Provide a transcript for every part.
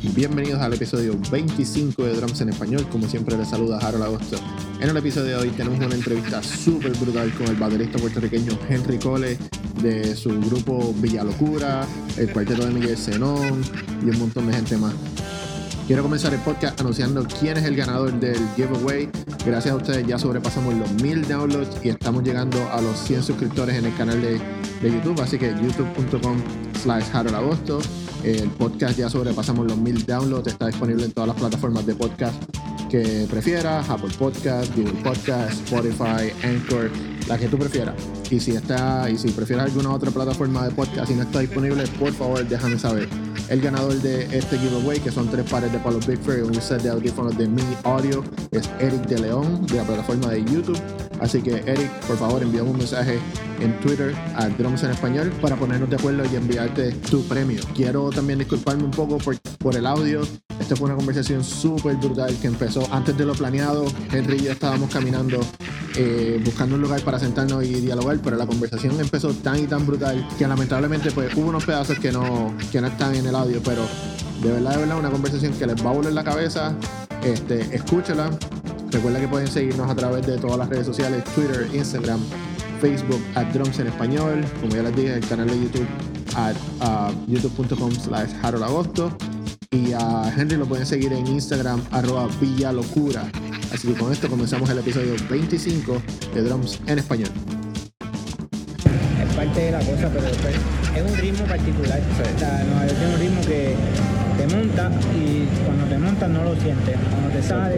Bienvenidos al episodio 25 de Drums en Español. Como siempre, les saluda Harold Agosto. En el episodio de hoy tenemos una entrevista súper brutal con el baterista puertorriqueño Henry Cole de su grupo Villa Locura, el cuarteto de Miguel Zenón y un montón de gente más. Quiero comenzar el podcast anunciando quién es el ganador del giveaway. Gracias a ustedes ya sobrepasamos los 1000 downloads y estamos llegando a los 100 suscriptores en el canal de, de YouTube. Así que youtube.com slash Harold Agosto. El podcast ya sobrepasamos los 1000 downloads. Está disponible en todas las plataformas de podcast que prefieras. Apple Podcast, Google Podcast, Spotify, Anchor, la que tú prefieras. Y si está, y si prefieres alguna otra plataforma de podcast y no está disponible, por favor déjame saber. El ganador de este giveaway, que son tres pares de Palo Big Fair y un set de audífonos de Mini Audio, es Eric de León, de la plataforma de YouTube. Así que Eric, por favor, envíame un mensaje en Twitter a Drums en Español para ponernos de acuerdo y enviarte tu premio. Quiero también disculparme un poco por, por el audio. Esta fue una conversación súper brutal que empezó antes de lo planeado. Henry y yo estábamos caminando eh, buscando un lugar para sentarnos y dialogar, pero la conversación empezó tan y tan brutal que lamentablemente pues hubo unos pedazos que no, que no están en el pero de verdad, de verdad, una conversación que les va a volar la cabeza. Este, escúchala. Recuerda que pueden seguirnos a través de todas las redes sociales, Twitter, Instagram, Facebook, at Drums en Español, como ya les dije, el canal de YouTube, at uh, youtube.com slash Agosto. Y a Henry lo pueden seguir en Instagram, arroba Villa Locura. Así que con esto comenzamos el episodio 25 de Drums en Español. Parte de la cosa, pero después es un ritmo particular. O sea, Nueva York tiene un ritmo que te monta y cuando te montas no lo sientes. Cuando te sale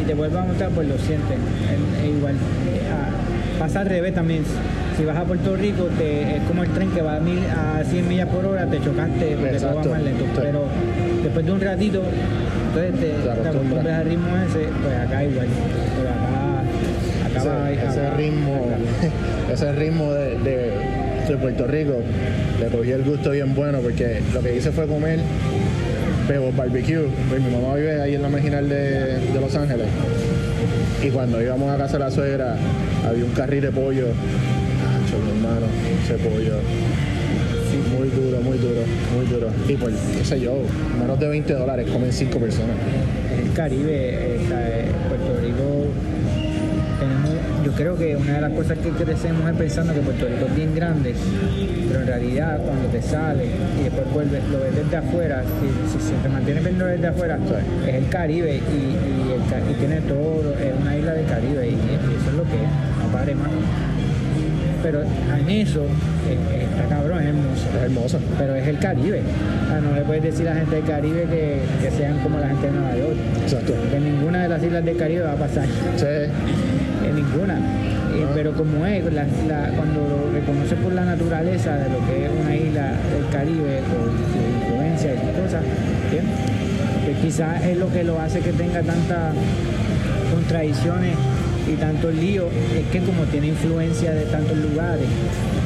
y te vuelves a montar, pues lo sientes. Es, es igual. Ah, pasa al revés también. Si vas a Puerto Rico, te- es como el tren que va a, mil, a 100 millas por hora, te chocaste porque Exacto. más lento. Sí. Pero después de un ratito, entonces te, te acostumbras al ritmo ese, pues acá igual. Pero acá, Ese, ritmo, ese ritmo de, de- de Puerto Rico le cogí el gusto bien bueno porque lo que hice fue comer Bebo Barbecue. Pues mi mamá vive ahí en la marginal de, de Los Ángeles. Y cuando íbamos a casa de la suegra, había un carril de pollo. Mi hermano, ese pollo. Muy duro, muy duro, muy duro. Y por, qué sé yo, menos de 20 dólares comen 5 personas. el Caribe, eh, está, creo que una de las cosas que crecemos es pensando que Puerto Rico es bien grande, pero en realidad cuando te sales y después vuelves, lo ves desde afuera, si, si, si te mantienes viendo desde afuera, es el Caribe y, y, el y tiene todo, es una isla del Caribe y, y eso es lo que es, no pare más. Pero en eso, está cabrón, es hermoso Es hermoso. pero es el Caribe. O sea, no le puedes decir a la gente del Caribe que, que sean como la gente de Nueva York. Exacto. Que ninguna de las islas del Caribe va a pasar. Sí, En ninguna. Eh, pero como es, la- la- cuando lo reconoces por la naturaleza de lo que es una isla del Caribe, con sus influencias y cosas, pues quizás es lo que lo hace que tenga tantas contradicciones y tantos líos, es que como tiene influencia de tantos lugares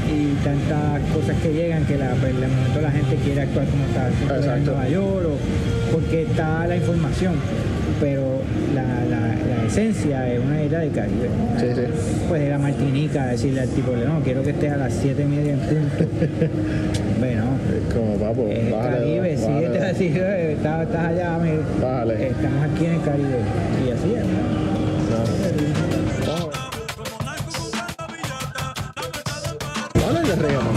y tantas cosas que llegan que la, pues, de momento la gente quiere actuar como está en. Nueva York o porque está la información, pero la esencia es una isla del Caribe. Sí, sí. Pues de la Martinica, decirle al tipo, no, quiero que estés a las 7 y media en punto. bueno, es como papo. el bájale Caribe, sí, estás, así, eh, estás, estás allá, me- Bájale. estamos aquí en el Caribe. Y así es. Reggaeton.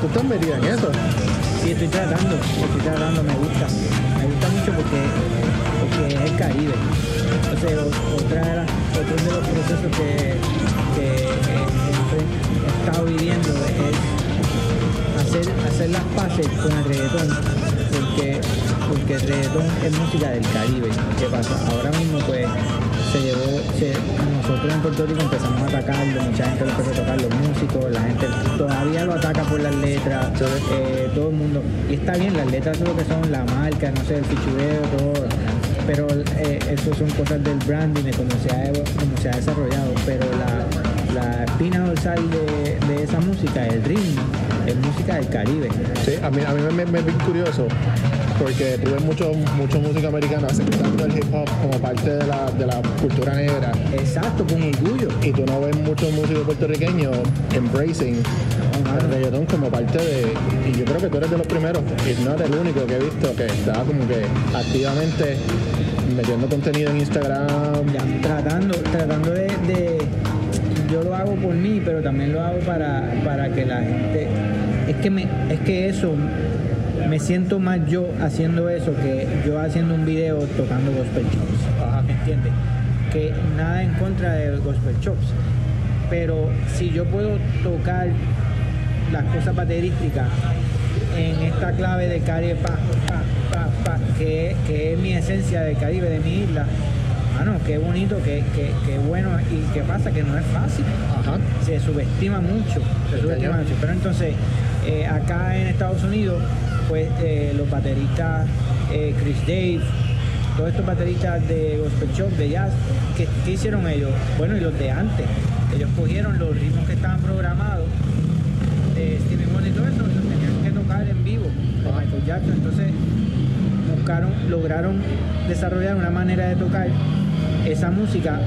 Tú estás metida en eso. Sí, estoy tratando, estoy tratando, me gusta. Me gusta mucho porque, porque es el Caribe. Entonces, otra de otro de los procesos que, he estado viviendo es hacer, las paces con el reggaetón. Porque, porque el reggaetón es música del Caribe. ¿Qué pasa? Ahora mismo, pues, se llevó, nosotros en Puerto Rico empezamos a atacarlo, mucha gente lo empezó a tocar, los músicos, la gente todavía lo ataca por las letras, eh, todo el mundo. Y está bien, las letras son lo que son, la marca, no sé, el fichureo, todo. Pero eh, eso son cosas del branding, de cómo se ha, cómo se ha desarrollado. Pero la, la espina dorsal de, de esa música, el ritmo, es música del Caribe. Sí, a mí, a mí me, me, me es curioso porque tú ves mucho, mucho música americana aceptando el hip hop como parte de la, de la cultura negra Exacto, con orgullo. y tú no ves muchos músicos puertorriqueños embracing el reggaetón como parte de. Y yo creo que tú eres de los primeros, y no eres el único que he visto que está como que activamente metiendo contenido en Instagram. Ya, tratando, tratando de, de- Yo lo hago por mí, pero también lo hago para, para que la gente. Es que, me, es que eso. Me siento más yo haciendo eso que yo haciendo un video tocando gospel chops. ¿Me entiendes? Que nada en contra de gospel chops. Pero si yo puedo tocar las cosas baterísticas en esta clave de Caribe, pa, pa, pa, pa, que, que es mi esencia del Caribe, de mi isla. Mano, qué bonito, qué, qué, qué bueno. Y qué pasa, que no es fácil. Ajá. Se subestima mucho. Se Sí, subestima señor. mucho. Pero entonces, eh, acá en Estados Unidos, pues eh, los bateristas, eh, Chris Dave, todos estos bateristas de gospel shop, de jazz, ¿qué, qué hicieron ellos? Bueno, y los de antes. Ellos cogieron los ritmos que estaban programados de Stevie Wonder y todo eso, y los tenían que tocar en vivo de Michael Jackson. Entonces lograron desarrollar una manera de tocar esa música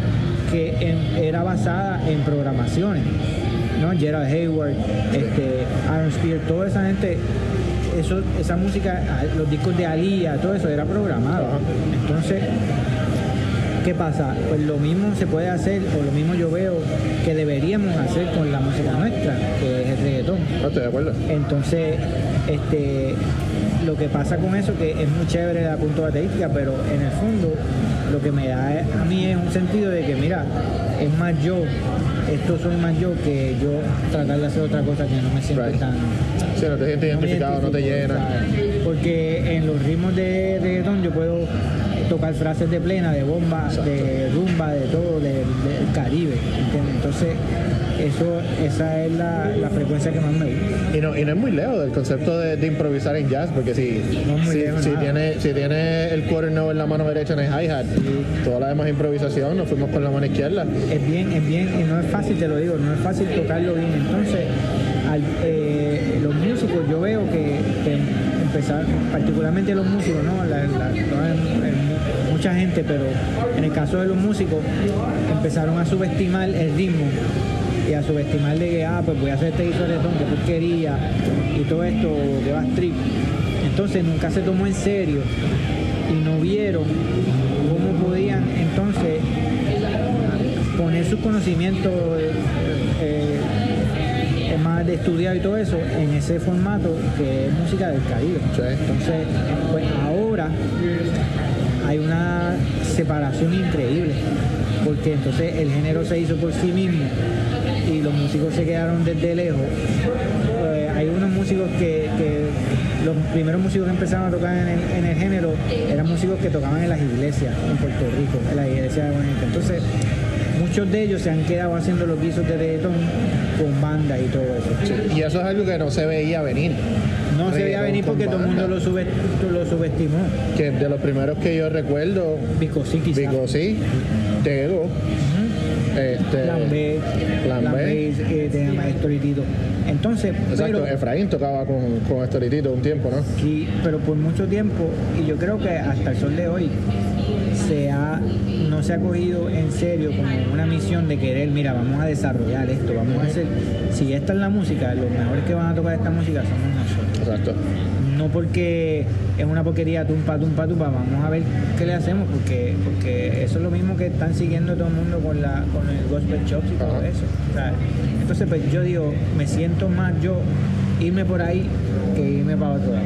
que en- era basada en programaciones. ¿no? Gerald Hayward, este, Aaron Spear, toda esa gente, eso, esa música, los discos de Aliyah, todo eso era programado. Entonces, ¿Qué pasa? Pues lo mismo se puede hacer, o lo mismo yo veo que deberíamos hacer con la música nuestra, que es el reggaetón. No estoy de acuerdo. Entonces, este, lo que pasa con eso, que es muy chévere la punto baterística, pero en el fondo lo que me da a mí es un sentido de que, mira, es más yo, esto soy más yo que yo tratar de hacer otra cosa que no me siento Right. tan... Si no te sientes no identificado, no te llena. ¿sabes? Porque en los ritmos de reggaetón yo puedo tocar frases de plena, de bomba, de rumba, de todo, de- del Caribe, ¿entiendes? Entonces, eso, esa es la, la frecuencia que más me gusta. Y no, y no es muy lejos del concepto de, de improvisar en jazz, porque si, No si, lejos si nada. tiene, si tiene el quarter note en la mano derecha en el hi-hat, toda la demás improvisación nos fuimos con la mano izquierda. es bien, es bien, y no es fácil, te lo digo, no es fácil tocarlo bien. Entonces, al- eh, los músicos, yo veo que, que empezar, particularmente los músicos, ¿no? La- la- en mucha gente, pero en el caso de los músicos, empezaron a subestimar el ritmo y a subestimar de que, ah, pues voy a hacer este de reggaetón, que porquería, y todo esto, que va trip. Entonces nunca se tomó en serio y no vieron cómo podían entonces poner sus conocimientos eh, eh, más de estudiado y todo eso en ese formato que es música del Caribe. Sí. Entonces, pues ahora hay una separación increíble, porque entonces el género se hizo por sí mismo y los músicos se quedaron desde lejos. Eh, hay unos músicos que, que los primeros músicos que empezaron a tocar en el, en el género eran músicos que tocaban en las iglesias en Puerto Rico, en las iglesias de Bonita. Entonces, muchos de ellos se han quedado haciendo los guisos de reggaetón con banda y todo eso. Y eso es algo que no se veía venir. No se veía venir porque todo el mundo lo, sube, lo subestimó. Que de los primeros que yo recuerdo, Vico sí, quizás. Vico sí, Tego, este, Plan B, Plan Plan B. B, eh, tenía. Entonces, Exacto, pero, Efraín tocaba con, con Estoritito un tiempo, ¿no? sí, pero por mucho tiempo, y yo creo que hasta el sol de hoy, se ha, no se ha cogido en serio como una misión de querer, mira, vamos a desarrollar esto, vamos a hacer, si esta es la música, los mejores que van a tocar esta música somos nosotros. Exacto. No porque es una porquería tumpa, tumpa, tumpa, vamos a ver qué le hacemos, porque, porque eso es lo mismo que están siguiendo todo el mundo con, la, con el gospel chops y todo Ajá. eso. ¿sabes? Entonces, pues yo digo, me siento más yo irme por ahí que irme para otro lado.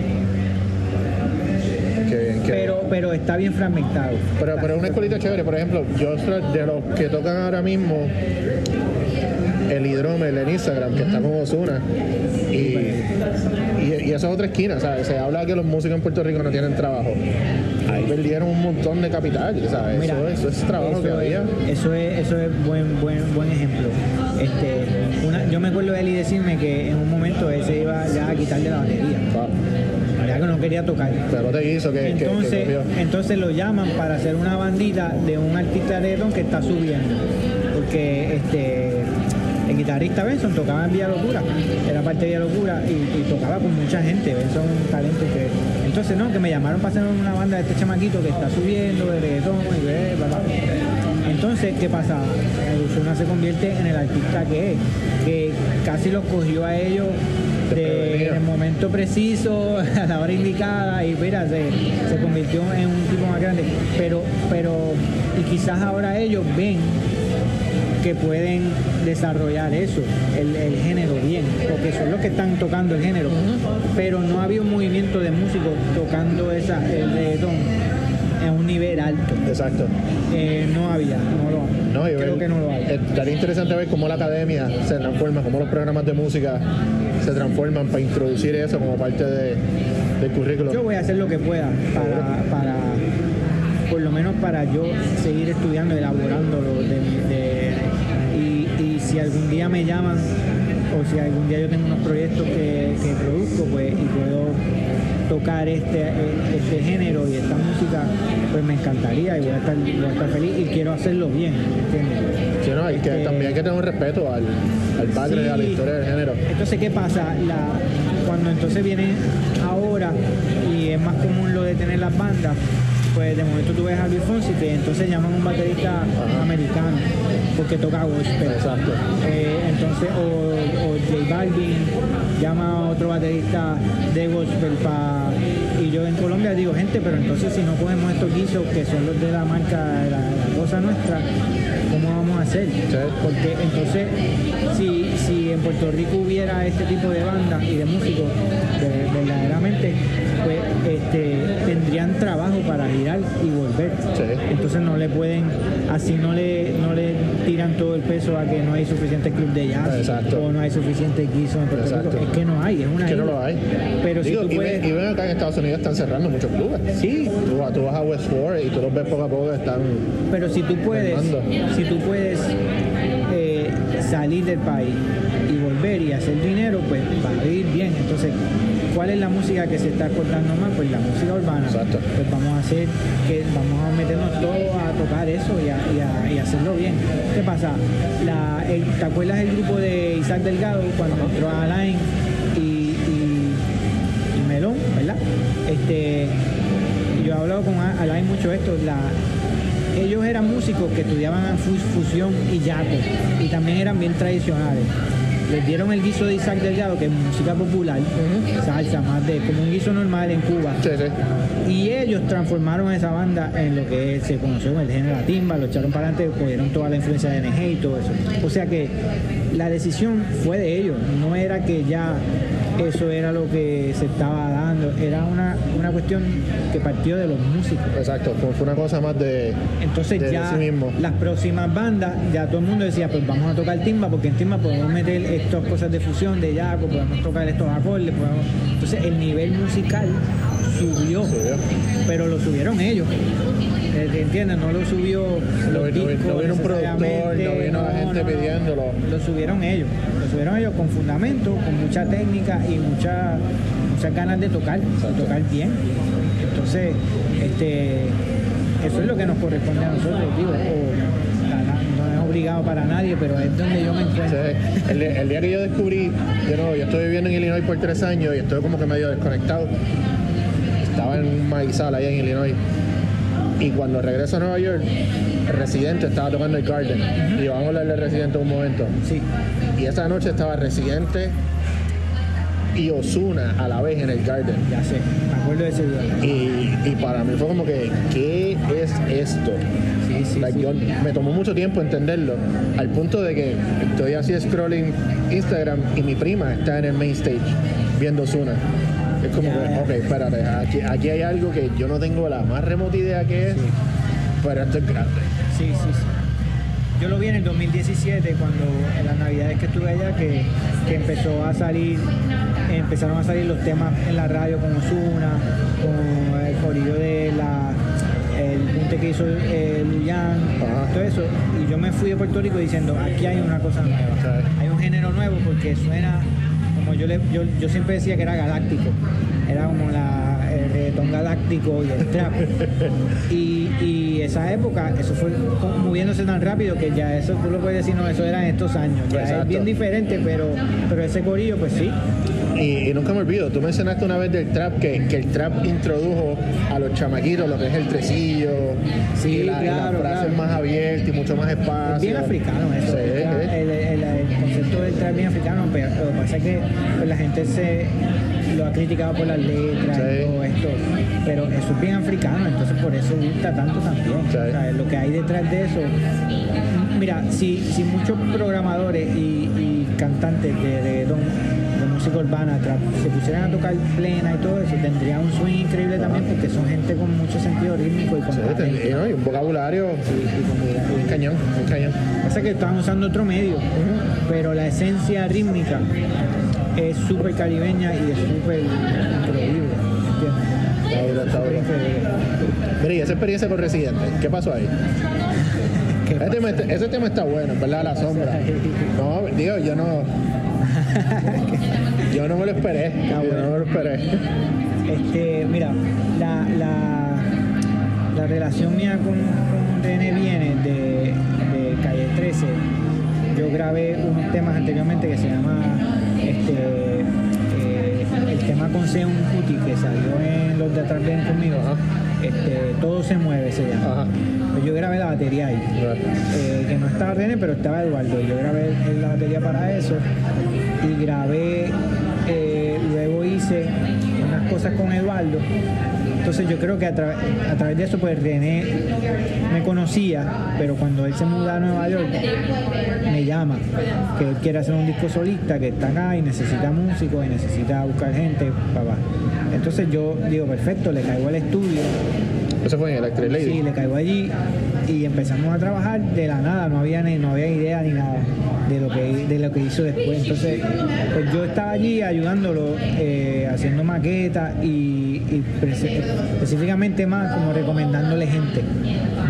Qué bien, qué bien. Pero, pero está bien fragmentado. Pero, pero es una escuelita chévere, por ejemplo, yo de los que tocan ahora mismo el hidromel en Instagram, que está con Osuna. Y, y, y esa es otra esquina, ¿sabes? Se habla que los músicos en Puerto Rico no tienen trabajo. Ahí perdieron un montón de capital, ¿sabes? Mira, eso, eso es trabajo que eso había. es- Eso es, eso es buen, buen, buen ejemplo. Este, una- yo me acuerdo de Eli decirme que en un momento él se iba ya a quitarle la batería. Ya que no quería tocar. Pero te hizo que, que- que Entonces, entonces lo llaman para hacer una bandita de un artista de reggaetón que está subiendo. Porque este el guitarrista Benson tocaba en Vía Locura, era parte de Vía Locura y, y tocaba con mucha gente. Benson es un talento que entonces, no, que me llamaron para hacer una banda de este chamaquito que está subiendo de reggaetón y ve, bla, bla. Entonces, ¿qué pasa? Ozuna se convierte en el artista que es, que casi los cogió a ellos de, en el momento preciso, a la hora indicada, y mira, se, se convirtió en un tipo más grande. Pero, pero, y quizás ahora ellos ven que pueden desarrollar eso, el, el género bien, porque son los que están tocando el género. Pero no había un movimiento de músicos tocando esa, el reggaetón en un nivel alto. Exacto. Eh, no había, no lo No, creo ver- que no lo hay. eh, Estaría interesante ver cómo la academia se transforma, cómo los programas de música se transforman para introducir eso como parte de- del currículo. Yo voy a hacer lo que pueda para, para por lo menos para yo seguir estudiando, elaborándolo. De, de- y si algún día me llaman o si algún día yo tengo unos proyectos que, que produzco pues, y puedo tocar este, este género y esta música, pues me encantaría y voy a estar, voy a estar feliz y quiero hacerlo bien, ¿entiendes? Sí, no, hay que, Este- también hay que tener un respeto al, al background, a la Sí. historia del género. Entonces, ¿qué pasa? La, cuando entonces viene ahora y es más común lo de tener las bandas, pues de momento tú ves a Luis Fonsi que entonces llaman a un baterista Ajá. americano porque toca gospel. Exacto. Eh, entonces, o, o J Balvin llama a otro baterista de gospel para... Y yo en Colombia digo, gente, pero entonces si no cogemos estos guisos que son los de la marca, la, la cosa nuestra, ¿cómo vamos a hacer? Porque entonces, si, si en Puerto Rico hubiera este tipo de bandas y de músicos, de- verdaderamente, pues este, tendrían trabajo para girar y volver. Sí. Entonces no le pueden, así no le, no le tiran todo el peso a que no hay suficiente club de jazz Exacto. o no hay suficiente guiso en Puerto Exacto. Rico. Es que no hay, es una Es que no lo hay. Pero Digo, si tú y, puedes... ven, y ven acá en Estados Unidos están cerrando muchos clubes. Sí, Tú, vas- tú vas a West Forest y tú los ves poco a poco que están... pero si tú puedes, si tú puedes eh, salir del país y volver y hacer dinero, pues va a ir bien. Entonces, ¿cuál es la música que se está cortando más? Pues la música urbana. Exacto. Pues vamos a hacer que vamos a meternos todos a tocar eso y a, y a- y hacerlo bien. ¿Qué pasa? La, el- ¿Te acuerdas del grupo de Isaac Delgado cuando entró a Alain y, y- Melón, ¿verdad? Este, yo he hablado con Alain mucho esto. La, ellos eran músicos que estudiaban fu- fusión y yaco y también eran bien tradicionales. Les dieron el guiso de Isaac Delgado, que es música popular, salsa, más de como un guiso normal en Cuba. Sí, sí. Y ellos transformaron esa banda en lo que se conoció como el género la timba, lo echaron para adelante, cogieron toda la influencia de NG y todo eso. O sea que la decisión fue de ellos, no era que ya eso era lo que se estaba era una, una cuestión que partió de los músicos. Exacto. Fue, una cosa más de... Entonces de ya sí mismo. las próximas bandas, ya todo el mundo decía, pues vamos a tocar timba, porque en timba podemos meter estas cosas de fusión, de yaco, podemos tocar estos acordes, podemos... Entonces el nivel musical subió, Subió. pero lo subieron ellos. Eh, ¿te ¿Entiendes? No lo subió No los no vino un productor, no vino la gente pidiéndolo. Lo subieron ellos, lo subieron ellos con fundamento, con mucha técnica y mucha, muchas ganas de tocar, tocar bien. Entonces, este, eso es lo que nos corresponde a nosotros, digo, o, la- la- no es obligado para nadie, pero es donde yo me Sí, encuentro. el, día- el día que yo descubrí, de nuevo, yo estoy viviendo en Illinois por tres años y estoy como que medio desconectado. Estaba en un maizal allá en Illinois. Y cuando regreso a Nueva York, Residente estaba tocando el Garden. Y vamos a hablar de Residente un momento. Sí, Y esa noche estaba Residente y Osuna a la vez en el Garden. ya sé, me acuerdo de ese día. Y, y para mí fue como que, ¿qué es esto? Sí, sí, Like, sí. yo- me tomó mucho tiempo entenderlo, al punto de que estoy así scrolling Instagram y mi prima está en el main stage viendo Zuna. Es como Ya, que, ok, espérate, aquí, aquí hay algo que yo no tengo la más remota idea que es, pero esto es grande. Sí, sí, sí. Yo lo vi en el 2017, cuando en las navidades que estuve allá, que, que empezó a salir, empezaron a salir los temas en la radio con Osuna, con el corillo de la el punte que hizo eh, Luyan, todo eso. Y yo me fui de Puerto Rico diciendo, aquí hay una cosa nueva. Hay un género nuevo porque suena, como yo, le, yo, yo siempre decía que era galáctico. Era como la, el reggaetón galáctico y el trap. y, y esa época, eso fue moviéndose tan rápido que ya eso tú lo puedes decir, no, eso era en estos años. Ya Exacto. es bien diferente, pero, pero ese corillo, pues sí. Y, y nunca me olvido, tú mencionaste una vez del trap que, que el trap introdujo a los chamaquitos lo que es el tresillo Sí, y, la, y las claro, frases claro. más abiertas y mucho más espacio. Es bien africano eso. Sí, el, sí. el- el- el concepto del trap bien africano, pero lo que pasa es que pues, la gente se lo ha criticado por las letras Sí. y todo esto, pero eso es bien africano, entonces por eso gusta tanto también. Sí. O sea, lo que hay detrás de eso. Mira, si, si muchos programadores y, y cantantes de reggaetón, de música urbana, trap, se pusieran a tocar plena y todo eso, tendría un swing increíble también porque son gente con mucho sentido rítmico y con Sí, talento. y, no, y un vocabulario y con un cañón, un cañón. Pasa que estaban usando otro medio, pero la esencia rítmica es súper caribeña y es súper increíble. increíble. Mira, y esa experiencia con Residente, ¿qué pasó ahí? ¿Qué Ese tema, está- ese tema está bueno, en ¿verdad? La sombra. No, digo, yo no. Yo no me lo esperé. Yo no me lo esperé. Este, mira, la, la, la relación mía con, con viene de, de Calle 13. Yo grabé unos temas anteriormente que se llama este, eh, el tema con Seun Kuti que salió en Los de Atrás Ven conmigo. Ajá. Este, Todo se mueve se llama. Ajá. Pues yo grabé la batería ahí. Eh, que no estaba René, pero estaba Eduardo. Yo grabé la batería para eso y grabé, eh, luego hice unas cosas con Eduardo. Entonces yo creo que a, tra- a través de eso pues René me conocía, pero cuando él se muda a Nueva York me llama, que él quiere hacer un disco solista, que está acá y necesita músicos y necesita buscar gente, papá. Entonces yo digo, perfecto, le caigo al estudio Eso fue en Electric Lady. Sí, le caigo allí y empezamos a trabajar de la nada, no había ni, no había idea ni nada de lo que de lo que hizo después. Entonces, pues yo estaba allí ayudándolo, eh, haciendo maquetas y, específicamente más como recomendándole gente,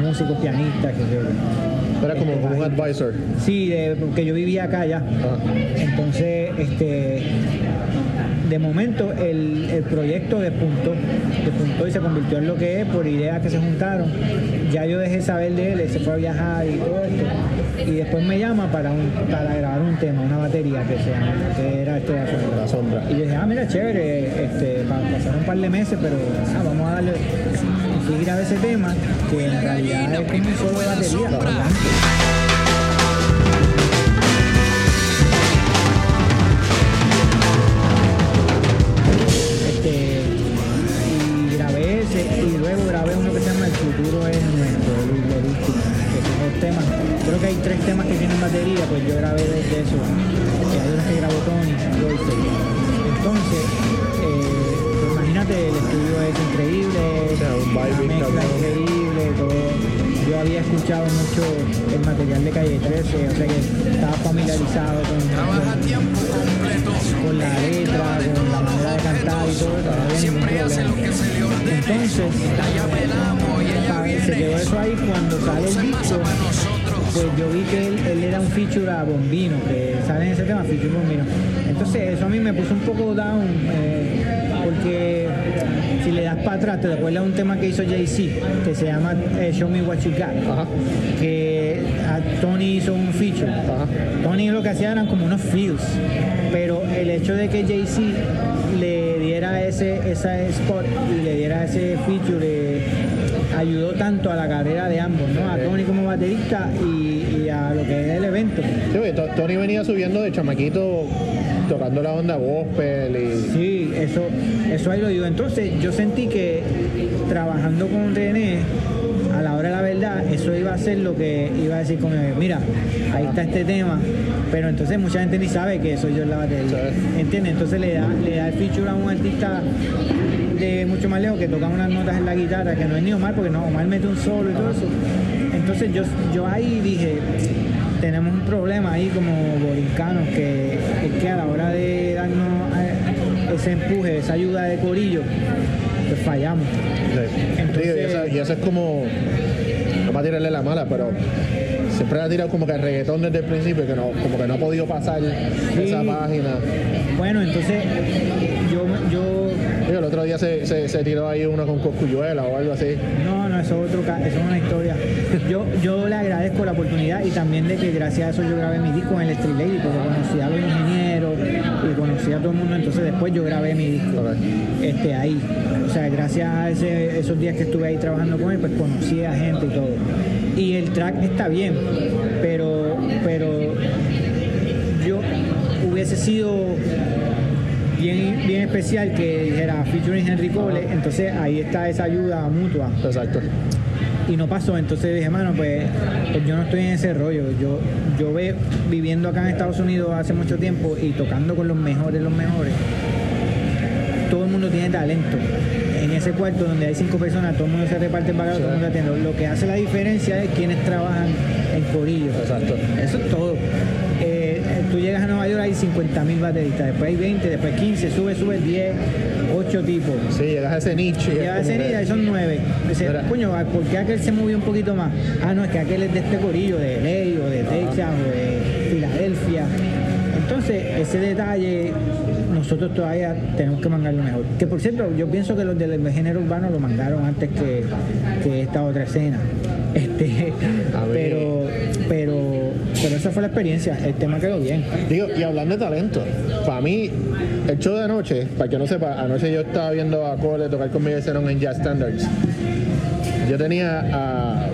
músicos, pianistas, que yo. Era como, Este, como un advisor. Sí, de- porque yo vivía acá ya. Entonces, este, de momento el, el proyecto despuntó, despuntó y se convirtió en lo que es por ideas que se juntaron. Ya yo dejé saber de él, él se fue a viajar y todo esto. Y después me llama para, un, para grabar un tema, una batería que se llama, que era este de la sombra. La sombra. Y yo dije, ah, mira, chévere, este, para pasar un par de meses, pero ah, vamos a darle. Y grabé ese tema, que en realidad es como un solo de batería. Escuchado mucho el material de Calle 13, o sea que estaba familiarizado con, con, con la letra, con la manera de cantar y todo eso, no había ningún problema. Entonces, pa- se quedó eso ahí cuando sale el disco, pues yo vi que él, él era un feature a Bombino, que sale en ese tema, feature Bombino. Entonces eso a mí me puso un poco down, eh, porque si le das para atrás, te acuerdas de un tema que hizo Jay-Z, que se llama eh, Show Me What You Got, Ajá. que a Tony hizo un feature. Ajá. Tony lo que hacía eran como unos feels, pero el hecho de que Jay-Z le diera ese, esa spot y le diera ese feature eh, ayudó tanto a la carrera de ambos, ¿no? A Tony como baterista y, y a lo que es el evento. Sí, Tony venía subiendo de chamaquito tocando la onda gospel y. Sí, eso, eso ahí lo digo. Entonces yo sentí que trabajando con René, a la hora de la verdad, eso iba a ser lo que iba a decir conmigo. Mira, ahí está este tema, pero entonces mucha gente ni sabe que soy yo en la batería. Sí. ¿Entiendes? Entonces le da, le da el feature a un artista de mucho más lejos que toca unas notas en la guitarra, que no es ni Omar, porque no, Omar mete un solo y todo eso. Entonces yo, yo ahí dije, tenemos un problema ahí como borincanos, que es que a la hora de darnos eh, ese empuje, esa ayuda de corillo, pues fallamos. Sí. Entonces- Digo, y, esa, y esa es como. No para tirarle la mala, pero siempre ha tirado como que el reggaetón desde el principio, que no, como que no ha podido pasar esa página. Bueno, entonces yo, yo el otro día se, se, se tiró ahí uno con coscuyuela o algo así. No, no, eso es, otro, eso es una historia. Yo, yo le agradezco la oportunidad y también de que gracias a eso yo grabé mi disco en Electric Lady, porque conocí a los ingenieros y conocí a todo el mundo, entonces después yo grabé mi disco este, ahí. O sea, gracias a ese- esos días que estuve ahí trabajando con él, pues conocí a gente y todo. Y el track está bien, pero, pero yo hubiese sido bien, bien especial que dijera featuring Henry Cole, entonces ahí está esa ayuda mutua Exacto. y no pasó, entonces dije, mano, pues, pues yo no estoy en ese rollo, yo, yo ve viviendo acá en Estados Unidos hace mucho tiempo y tocando con los mejores, los mejores, todo el mundo tiene talento. En ese cuarto donde hay cinco personas, todo el mundo se reparte el bagaje, todo el mundo atiende. Lo que hace la diferencia es quienes trabajan en corillo. Exacto. Eso es todo. Tú llegas a Nueva York, hay 50 mil bateristas, después hay 20, después 15, sube, sube 10, 8 tipos. Sí, llegas a ese nicho. y es Llega como ese día y son nueve. Dice, Mira. coño, ¿por qué aquel se movió un poquito más? Ah, no, es que aquel es de este corillo, de LA o de Texas o de Filadelfia. Entonces, ese detalle nosotros todavía tenemos que mandarlo mejor. Que por cierto, yo pienso que los del género urbano lo mandaron antes que, que esta otra escena. Este, A pero, pero, pero esa fue la experiencia. El tema quedó bien. Digo, y hablando de talento, para mí, el show de anoche, para que no sepa, anoche yo estaba viendo a Cole tocar con Miguel Cerón en Jazz Standards. Yo tenía a,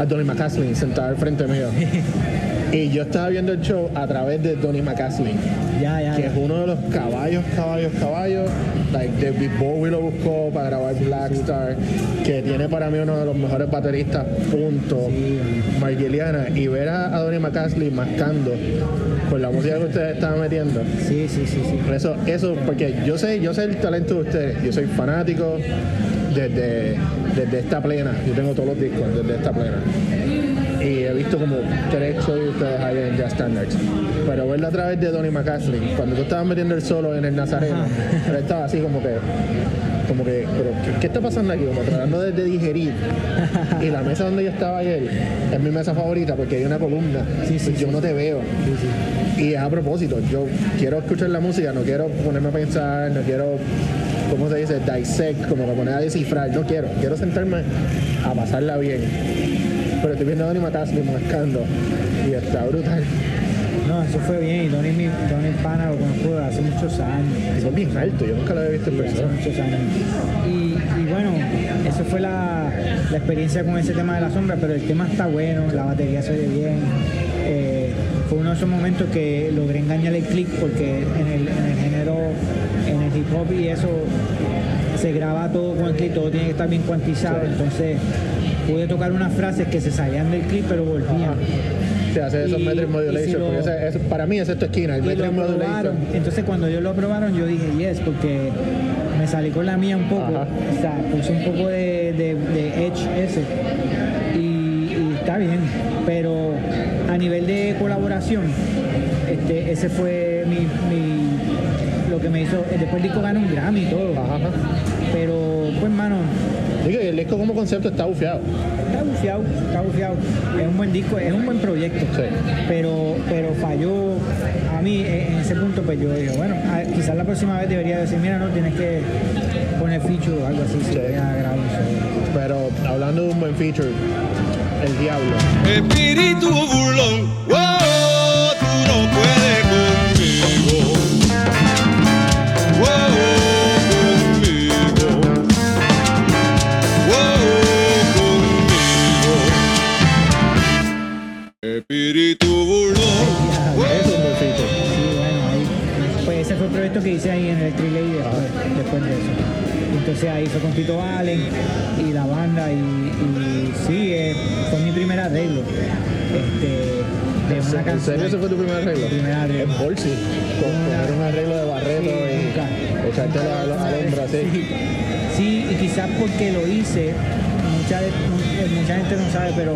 a Donny McCaslin sentado al frente mío. Y yo estaba viendo el show a través de Donny McCaslin, Ya, ya. que ya. es uno de los caballos, caballos, caballos. Like David Bowie lo buscó para grabar Black Star, que tiene para mí uno de los mejores bateristas, punto. Sí, Margeliana y ver a, a Donny McCaslin mascando con la música que ustedes estaban metiendo. Sí, sí, sí, sí. Eso, eso, porque yo sé, yo sé el talento de ustedes, yo soy fanático desde, desde esta plena, yo tengo todos los discos desde esta plena. Y he visto como tres shows de ustedes ahí en Jazz Standards. Pero verlo a través de Donny McCaslin, cuando tú estabas metiendo el solo en el Nazareno, Ajá. él estaba así como que, como que, pero ¿qué, qué está pasando aquí? Como tratando de, de digerir. Y la mesa donde yo estaba ayer es mi mesa favorita porque hay una columna. Sí, sí, yo sí. no te veo. Y es a propósito, yo quiero escuchar la música, no quiero ponerme a pensar, no quiero, ¿cómo se dice? Dissect, como que poner a descifrar, no quiero, quiero sentarme a pasarla bien. Pero estoy viendo a Donny Matasli mascando y está brutal. No, eso fue bien. Y Donny, mi- Pana lo conozco hace muchos años. Eso es bien alto, yo nunca lo había visto en Sí, hace persona. muchos años. Y, y bueno, eso fue la, la experiencia con ese tema de la sombra, pero el tema está bueno, la batería se oye bien. Eh, fue uno de esos momentos que logré engañar el click porque en el, en el género, en el hip hop y eso se graba todo con el click, todo tiene que estar bien cuantizado. Sí. Entonces pude tocar unas frases que se salían del click pero volvían. Se hace esos Y- metric y modulation, si lo- porque ese- ese- para mí esa es tu esquina, el metric modulation. Entonces cuando ellos lo aprobaron yo dije yes, porque me salí con la mía un poco. Ajá. O sea, puse un poco de, de, de edge ese. Y, y está bien. Pero a nivel de colaboración, este, ese fue mi, mi- lo que me hizo. Después el disco ganó un Grammy y todo. Ajá. Pero pues mano, Digo, y el disco como concepto está bufiado. está bufiado, está bufiado. Es un buen disco, es un buen proyecto. Sí. pero pero falló a mí en ese punto pues yo dije bueno quizás la próxima vez debería decir mira no tienes que poner feature o algo así si Sí. voy a grabar. Pero hablando de un buen feature, El Diablo. Espíritu burlón, oh, ahí en el Lady después, después de eso entonces ahí fue con Tito Allen y la banda y, y sí eh, fue mi primer arreglo este de una ¿En canción serio ese fue tu primer arreglo? Primer arreglo. En Bolsi. Con un arreglo de Barreto Sí, y echarte la, la. Sí, sí, y quizás porque lo hice, mucha, mu- mucha gente no sabe, pero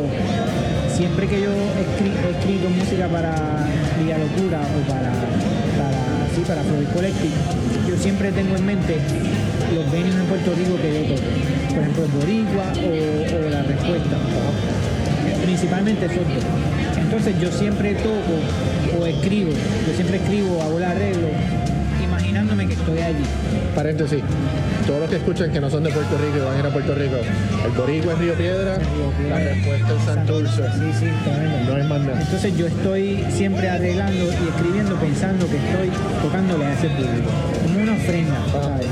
siempre que yo he escrito música para Villa Locura o para, para, Floyd Collective, yo siempre tengo en mente los venues en Puerto Rico que yo toco. Por ejemplo, Boricua o, o La Respuesta. Principalmente esos dos. Entonces yo siempre toco o escribo, yo siempre escribo, hago el arreglo, estoy allí. Paréntesis. Todos los que escuchan que no son de Puerto Rico y van a ir a Puerto Rico, el boricua es Río Piedra, la respuesta es Santurce. Sí, sí, tremendo. No hay más nada. Entonces yo estoy siempre arreglando y escribiendo pensando que estoy tocándole a ese público, como una ofrenda, ¿sabes?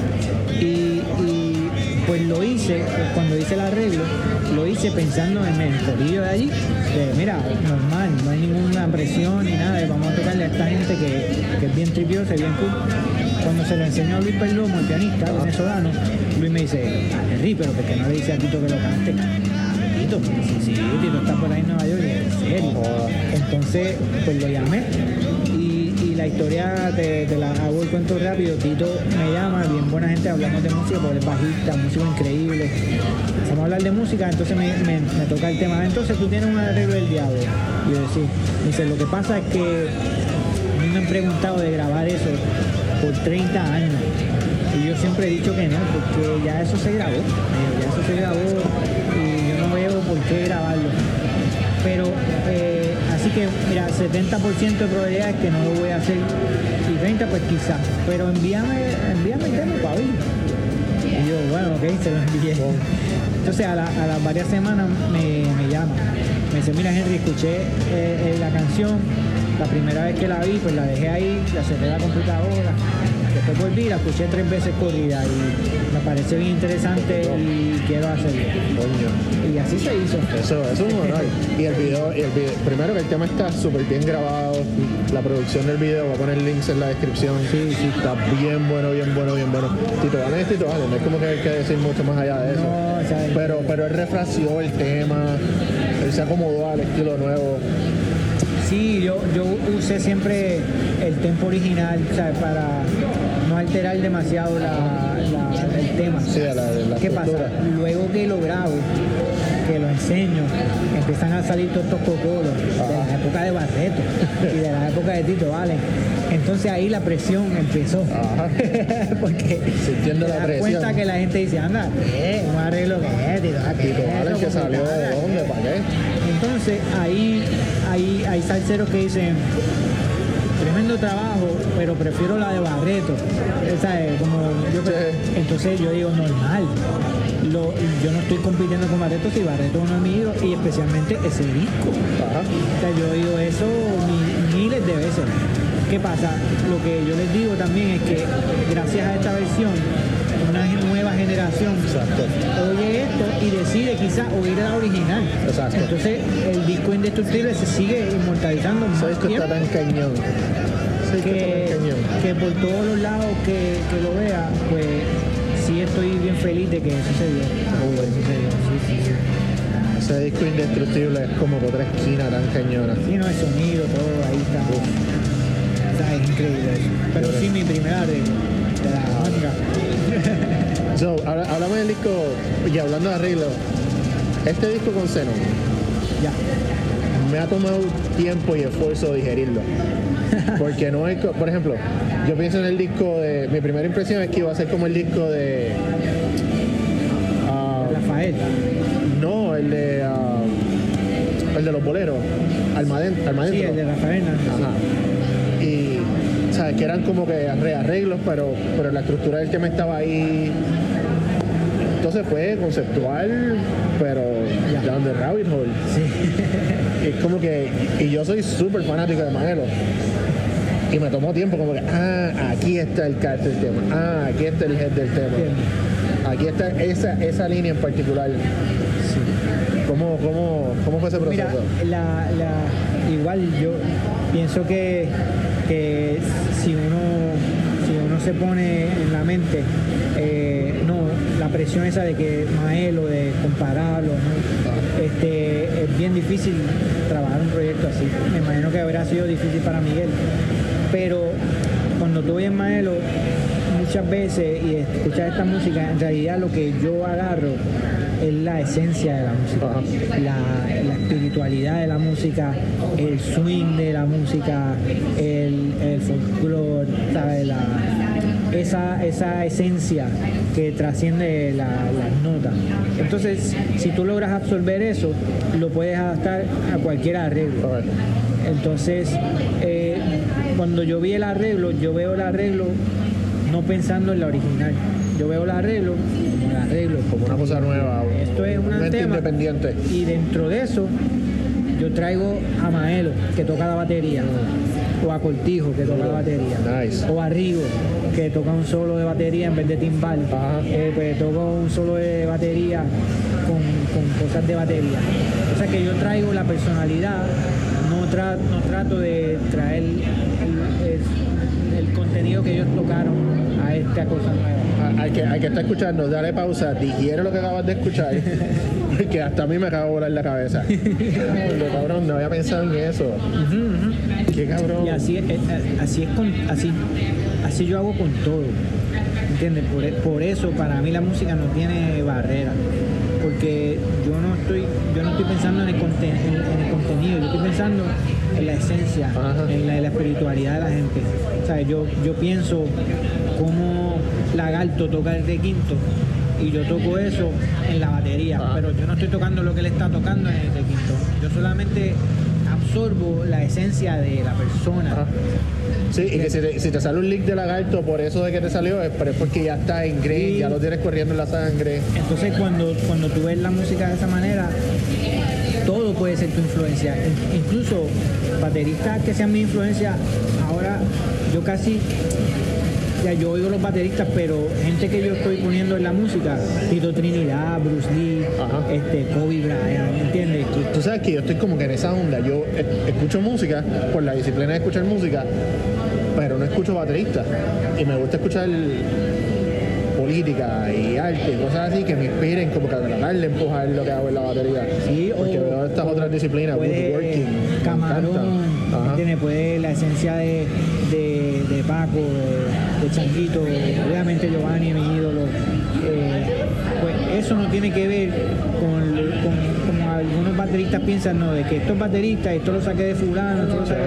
Y, y, pues lo hice, cuando hice el arreglo, lo hice pensando en el corillo de allí, de mira, normal, no hay ninguna presión ni nada, de vamos a tocarle a esta gente que, que es bien tripiosa y bien cool. Cuando se lo enseñó a Luis Perlomo, el pianista venezolano, Luis me dice, Henry, pero ¿por qué no le dice a Tito que lo cante? Tito, sí, sí, Tito está por ahí en Nueva York, y, en serio. Entonces, pues lo llamé y, la historia te, te la hago el cuento rápido. Tito me llama, bien buena gente, hablamos de música, porque es bajista, músico increíble. Empezamos a hablar de música, entonces me, me- toca el tema. Entonces tú tienes un arreglo del diablo. Y yo decía, dice, lo que pasa es que a mí me han preguntado de grabar eso por 30 años. Y yo siempre he dicho que no, porque ya eso se grabó. Ya eso se grabó y yo no veo por qué grabarlo. Pero, eh, así que, mira, 70% de probabilidades que no lo voy a hacer y 30% pues quizás. Pero envíame, envíame el demo para oír. Y yo, bueno, ok, se lo envié. Entonces a, la- a las varias semanas me, me llama. Me dice, mira Henry, escuché eh, eh, la canción, la primera vez que la vi, pues la dejé ahí, la cerré la computadora, después volví, la escuché tres veces corrida y pareció bien interesante y quiero hacerlo. Coño. Y así se hizo. Eso, eso es un honor. Y el video, y el video, primero que el tema está súper bien grabado, la producción del video, voy a poner links en la descripción. Sí, sí. Está bien bueno, bien bueno, bien bueno. Tito Allen es Tito no es como que hay que decir mucho más allá de eso. No, o sea, pero, pero él refració el tema, él se acomodó al estilo nuevo. Sí, yo, yo usé siempre el tempo original ¿sabes? para no alterar demasiado la- la- el tema. Sí, la- ¿Qué pasa? Luego que lo grabo, que lo enseño, empiezan a salir todos estos cocolos de la época de Barreto y de la época de Tito Valen. Entonces ahí la presión empezó. Ajá. Porque Sintiendo te la das presión. cuenta que la gente dice, anda, ¿qué? Un arreglo que es, Tito, ¿qué Tito eso? que ¿Cómo salió de dónde, ¿para qué? Entonces ahí hay, hay salseros que dicen tremendo trabajo, pero prefiero la de Barreto. ¿Sabes? Como yo pre- Sí. Entonces yo digo normal. Lo- yo no estoy compitiendo con Barreto si Barreto uno ídolos y especialmente ese disco. Ajá. O sea, yo digo eso mi- miles de veces. ¿Qué pasa? Lo que yo les digo también es que gracias a esta versión, una nueva generación Exacto. oye esto y decide quizás oír la original. Exacto. Entonces el disco indestructible se sigue inmortalizando está tan cañón. Disco que, está tan cañón. que por todos los lados que, que lo vea, pues sí estoy bien feliz de que eso se dio. bueno. Sí, sí, sí. Ese disco indestructible es como por otra esquina tan cañona. Sí, no, el sonido, todo ahí está. Está es increíble eso. Pero sí, mi primera arreglo So, hablamos del disco, y hablando de arreglo, este disco con Seno ya. me ha tomado tiempo y esfuerzo digerirlo. Porque no es, por ejemplo, yo pienso en el disco de, mi primera impresión es que iba a ser como el disco de, ah, Rafael. no, el de, ah, el de los boleros, Almaden- Sí, Almadentro. el de Rafael sí. ¿Sabes? Que eran como que rearreglos, pero, pero la estructura del tema estaba ahí. Entonces fue conceptual, pero Ya. down the rabbit hole. Sí. Es como que, y yo soy súper fanático de Maelo. Y me tomó tiempo como que, ah, aquí está el cat del tema, ah, aquí está el head del tema. Bien. Aquí está esa, esa línea en particular. ¿Cómo, cómo, cómo fue ese proceso? Mira, la, la- igual yo pienso que, que si uno si uno se pone en la mente eh, no la presión esa de que Maelo de compararlo ¿no? este es bien difícil trabajar un proyecto así me imagino que habrá sido difícil para Miguel pero cuando tú oyes Maelo muchas veces y escuchar esta música en realidad lo que yo agarro es la esencia de la música Ajá. la, la espiritualidad de la música, el swing de la música, el, el folclore, ¿sabes? La- esa, esa esencia que trasciende la- las notas. Entonces, si tú logras absorber eso, lo puedes adaptar a cualquier arreglo. Entonces, eh, cuando yo vi el arreglo, yo veo el arreglo no pensando en la original. Yo veo el arreglo, como el arreglo. Como una cosa nueva. Esto es un tema. independiente. Y dentro de eso, yo traigo a Maelo, que toca la batería. O a Cortijo, que toca la batería. Nice. O a Rigo, que toca un solo de batería en vez de timbal. Ajá. Eh, pues toca un solo de batería con, con cosas de batería. O sea que yo traigo la personalidad, no, tra- no trato de traer el, el- el contenido que ellos tocaron a. Ah, Hay que, hay que estar escuchando, dale pausa, digiere lo que acabas de escuchar, porque hasta a mí me acaba de volar la cabeza. Cabrón, no había pensado en eso. Qué cabrón. Y así, es- eh, así es con, así, así yo hago con todo. ¿Entiendes? Por, e- por eso para mí la música no tiene barrera. Porque yo no estoy, yo no estoy pensando en el, en- en el contenido, yo estoy pensando en la esencia, Ajá. en la, en la espiritualidad de la gente. O sea, yo, yo pienso cómo Lagarto toca el de quinto y yo toco eso en la batería, Ajá. pero yo no estoy tocando lo que él está tocando en el de quinto. Yo solamente absorbo la esencia de la persona. Ajá. Sí, y que si te, si te sale un leak de lagarto por eso de que te salió, es, pero es porque ya está en Sí. ya lo tienes corriendo en la sangre. Entonces cuando, cuando tú ves la música de esa manera, todo puede ser tu influencia. In- Incluso bateristas que sean mi influencia, ahora yo casi, ya yo oigo los bateristas, pero gente que yo estoy poniendo en la música, Tito Trinidad, Bruce Lee, Ajá. este, Kobe Bryant, ¿entiendes? Tú, tú sabes que yo estoy como que en esa onda. Yo escucho música por la disciplina de escuchar música, pero no escucho baterista. Y me gusta escuchar política y arte y cosas así que me inspiren como que a tratar de empujar lo que hago en la batería. Sí, Porque veo estas otras disciplinas, woodworking, camarón. ¿entiendes? Puede la esencia de, de, de Paco, de, de Changuito, obviamente Giovanni, mi ídolo. eh, pues eso no tiene que ver con, algunos bateristas piensan, no, de que esto es baterista, esto lo saqué de fulano, esto lo saqué.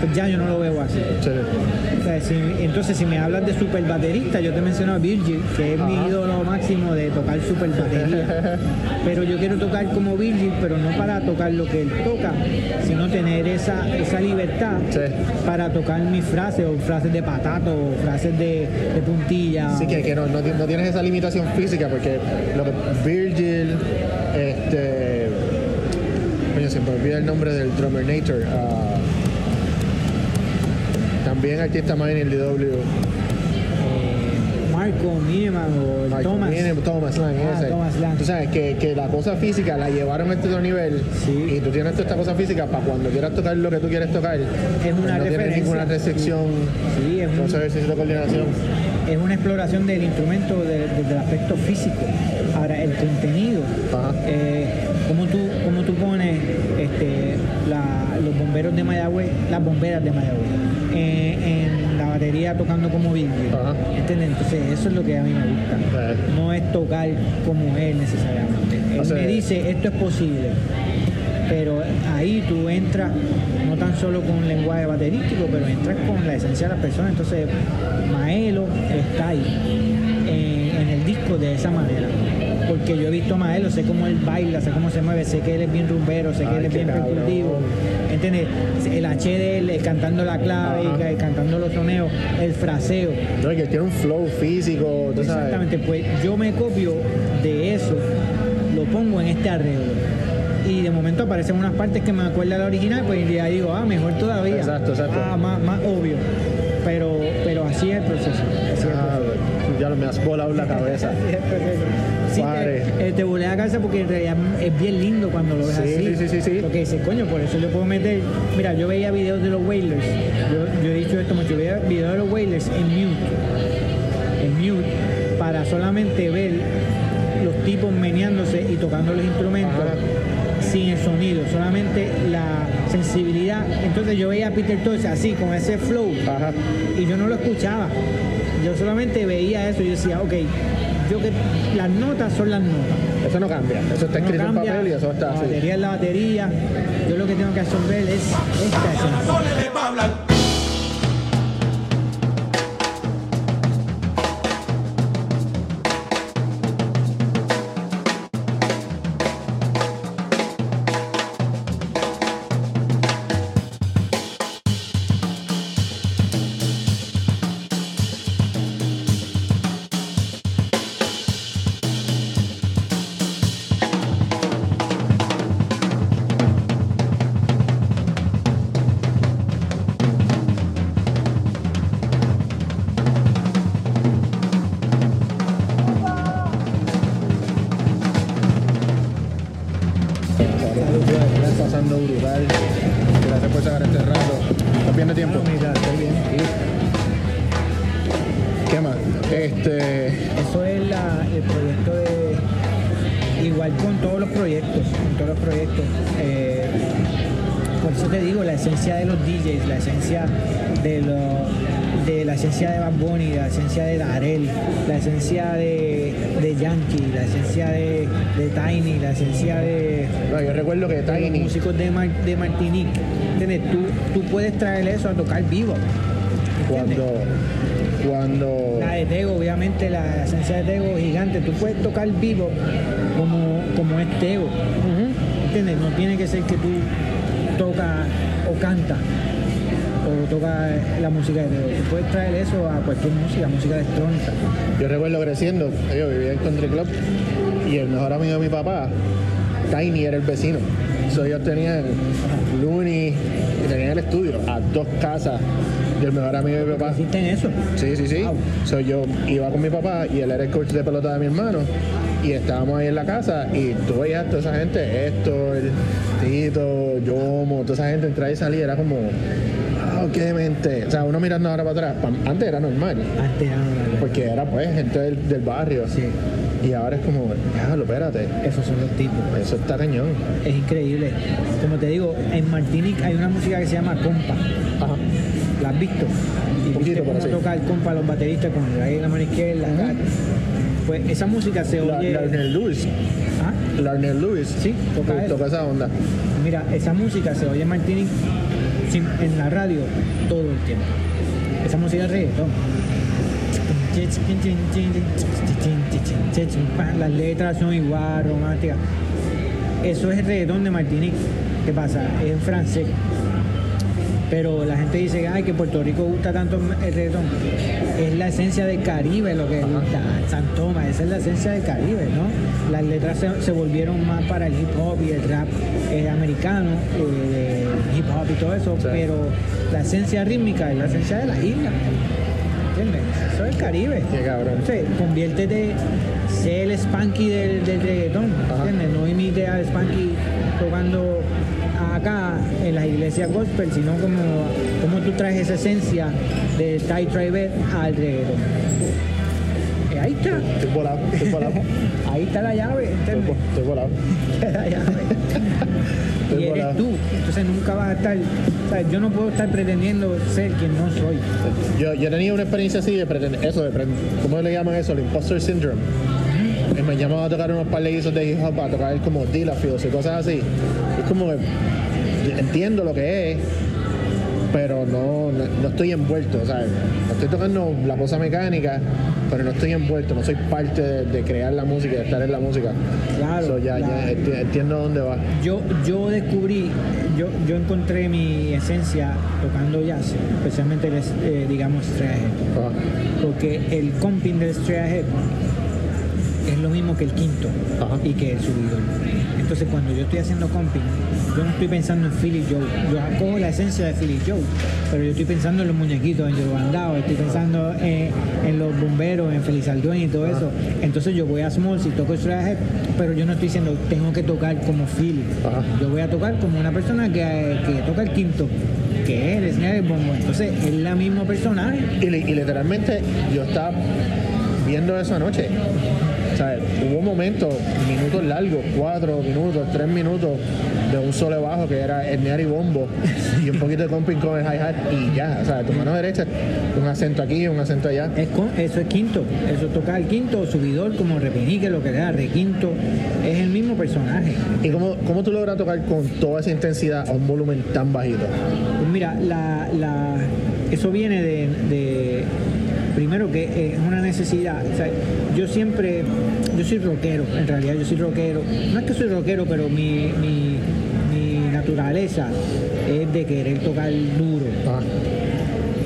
Pues ya yo no lo veo así. Sí. O sea, si- entonces, si me hablas de super baterista, yo te menciono a Virgil, que es mi Ajá. ídolo máximo de tocar super batería. pero yo quiero tocar como Virgil, pero no para tocar lo que él toca, sino tener esa, esa libertad Sí. para tocar mis frases, o frases de patato, o frases de, de puntilla. Sí, o- que, que no, no, no tienes esa limitación física porque lo que Virgil, este. Se me olvida el nombre del drummer Nature. ah, también artista más en el DW. eh, Marco Miniman o Thomas. Minem, Thomas Lang, Ah, ese. Thomas Lang. Tú sabes que, que la cosa física la llevaron a este otro nivel Sí. y tú tienes toda esta cosa física para cuando quieras tocar lo que tú quieres tocar. pues una no tienes referencia. ninguna restricción. Sí, es un- No ejercicio de coordinación. es una exploración del instrumento de- desde el aspecto físico. Ahora, el contenido, eh, como tú, como tú pones este, la- los bomberos de Mayagüez, las bomberas de Mayagüez, eh, en la batería tocando como. Ajá. ¿Entiendes? Entonces, eso es lo que a mí me gusta. Eh. No es tocar como él necesariamente. Él O sea, me dice, esto es posible. Pero ahí tú entras no tan solo con un lenguaje baterístico, pero entras con la esencia de la persona. Entonces, Maelo está ahí, en, en el disco de esa manera. Porque yo he visto a Maelo, sé cómo él baila, sé cómo se mueve, sé que él es bien rumbero, sé que Ay, él es bien cabrón. ¿Entiendes? El H de él, eh, cantando la clave, cantando los soneos, el fraseo. No, que tiene un flow físico, tú sabes. Exactamente, pues yo me copio de eso, lo pongo en este arreglo. Y de momento aparecen unas partes que me acuerdan la original, pues ya digo, ah, mejor todavía. Exacto, exacto. Ah, más, más obvio. Pero, pero así es el proceso. Así es el Ah, proceso. ya me has volado la cabeza. Así es el proceso. Te, eh, te volé la cabeza porque en realidad es bien lindo cuando lo ves Sí, así. sí, sí, sí, sí. Porque dices, coño, por eso yo puedo meter. Mira, yo veía videos de los Wailers. Yo, yo he dicho esto mucho. Yo veía videos de los Wailers en mute. En mute. Para solamente ver los tipos meneándose y tocando los instrumentos Ajá. sin el sonido, solamente la sensibilidad. Entonces yo veía a Peter Tosh así, con ese flow, Ajá. y yo no lo escuchaba. Yo solamente veía eso y yo decía, ok, yo que las notas son las notas. Eso no cambia. Eso está No escrito en papel y eso está la así. batería es la batería. Yo lo que tengo que absorber es esta esencia. Músicos de, Mar- de Martinique. ¿Entiendes? Tú, tú puedes traer eso a tocar vivo. ¿entiendes? Cuando. Cuando. La de Tego, obviamente la esencia de Tego gigante. Tú puedes tocar vivo como, como es Tego. ¿Entiendes? No tiene que ser que tú tocas o cantas o tocas la música de Tego. Tú puedes traer eso a cualquier música, música electrónica. Yo recuerdo creciendo, yo vivía en Country Club y el mejor amigo de mi papá, Tiny, era el vecino. So, ellos tenían Looney y tenían el estudio a dos casas del mejor amigo de mi papá. ¿Existen eso? Sí, sí, sí. Wow. So, yo iba con mi papá y él era el coach de pelota de mi hermano. Y estábamos ahí en la casa y tú veías a toda esa gente, Héctor, Tito, Yomo, toda esa gente entrar y salir, era como, ah, qué mente. O sea, uno mirando ahora para atrás, antes era normal, Antes era una- porque era pues gente del, del barrio. Sí, Y ahora es como, déjalo, espérate. esos son los tipos. Eso está cañón. Es increíble. Como te digo, en Martinique hay una música que se llama compa. Ajá. ¿La has visto? Y poquito, viste cómo toca el compa los bateristas con en la mano izquierda. acá. Pues esa música se La- oye. Larner Lewis. ¿Ah? Larner Lewis. Sí, toca eso. toca esa onda. Mira, esa música se oye en Martinique en la radio todo el tiempo. Esa música es reggaetón. Las letras son igual, románticas. Eso es el reggaetón de Martinique. ¿Qué pasa? Es en francés. Pero la gente dice, ay, que Puerto Rico gusta tanto el reggaetón. Es la esencia del Caribe lo que gusta. San Tomás, esa es la esencia del Caribe, ¿no? Las letras se, se volvieron más para el hip hop y el rap eh, americano, eh, hip hop y todo eso, Sí. pero la esencia rítmica es la esencia de la isla. ¿Entiendes? Eso es el Caribe. Qué cabrón. Entonces, conviértete, sé el spanky del, del reggaetón. ¿entiendes? No imite al spanky tocando acá en las iglesias gospel, sino como, como tú traes esa esencia de Thai Tribe al reggaetón. Eh, ahí está, Estoy volado, estoy volado. ahí está la llave, Estoy, estoy volado. la llave. Y eres tú, entonces nunca vas a estar, o sea, yo no puedo estar pretendiendo ser quien no soy. Yo, yo tenía una experiencia así de pretender, eso, de pretender, ¿cómo le llaman eso? El imposter syndrome. Y me llamaban a tocar unos par de guisos de hip hop, a tocar como Dillafields y cosas así. Es como que entiendo lo que es, pero no, no, no estoy envuelto, ¿sabes? Estoy tocando la cosa mecánica, pero no estoy envuelto, no soy parte de, de crear la música, de estar en la música. Claro, So, ya, ya enti- entiendo dónde va. Yo, yo descubrí, yo, yo encontré mi esencia tocando jazz, especialmente el, eh, digamos, straight ahead. Ajá. Porque el comping del straight ahead es lo mismo que el quinto Ajá. y que el subidor. Entonces cuando yo estoy haciendo comping, yo no estoy pensando en Philly Joe, yo cojo la esencia de Philly Joe, pero yo estoy pensando en los muñequitos, en Joe Bandao, estoy pensando en, en los bomberos, en Feliz Alduén y todo eso. Entonces yo voy a Smalls y toco straight ahead, pero yo no estoy diciendo tengo que tocar como Philly. Yo voy a tocar como una persona que, que toca el quinto, que es el el bombo. Entonces es la misma. Y, li- y literalmente yo estaba viendo eso anoche. Sea, hubo momentos, minutos largos, cuatro minutos, tres minutos de un solo bajo que era el y bombo y un poquito de comping con el hi-hat y ya. O sea, tu mano derecha, un acento aquí, un acento allá. Es con- eso es quinto, eso es tocar el quinto, subidor, como repinique, lo que sea, requinto, es el mismo personaje. ¿Y cómo, cómo tú logras tocar con toda esa intensidad a un volumen tan bajito? Pues mira, la, la- eso viene de, de- primero que es una necesidad. O sea, yo siempre, yo soy rockero, en realidad yo soy rockero. No es que soy rockero, pero mi, mi, mi naturaleza es de querer tocar duro.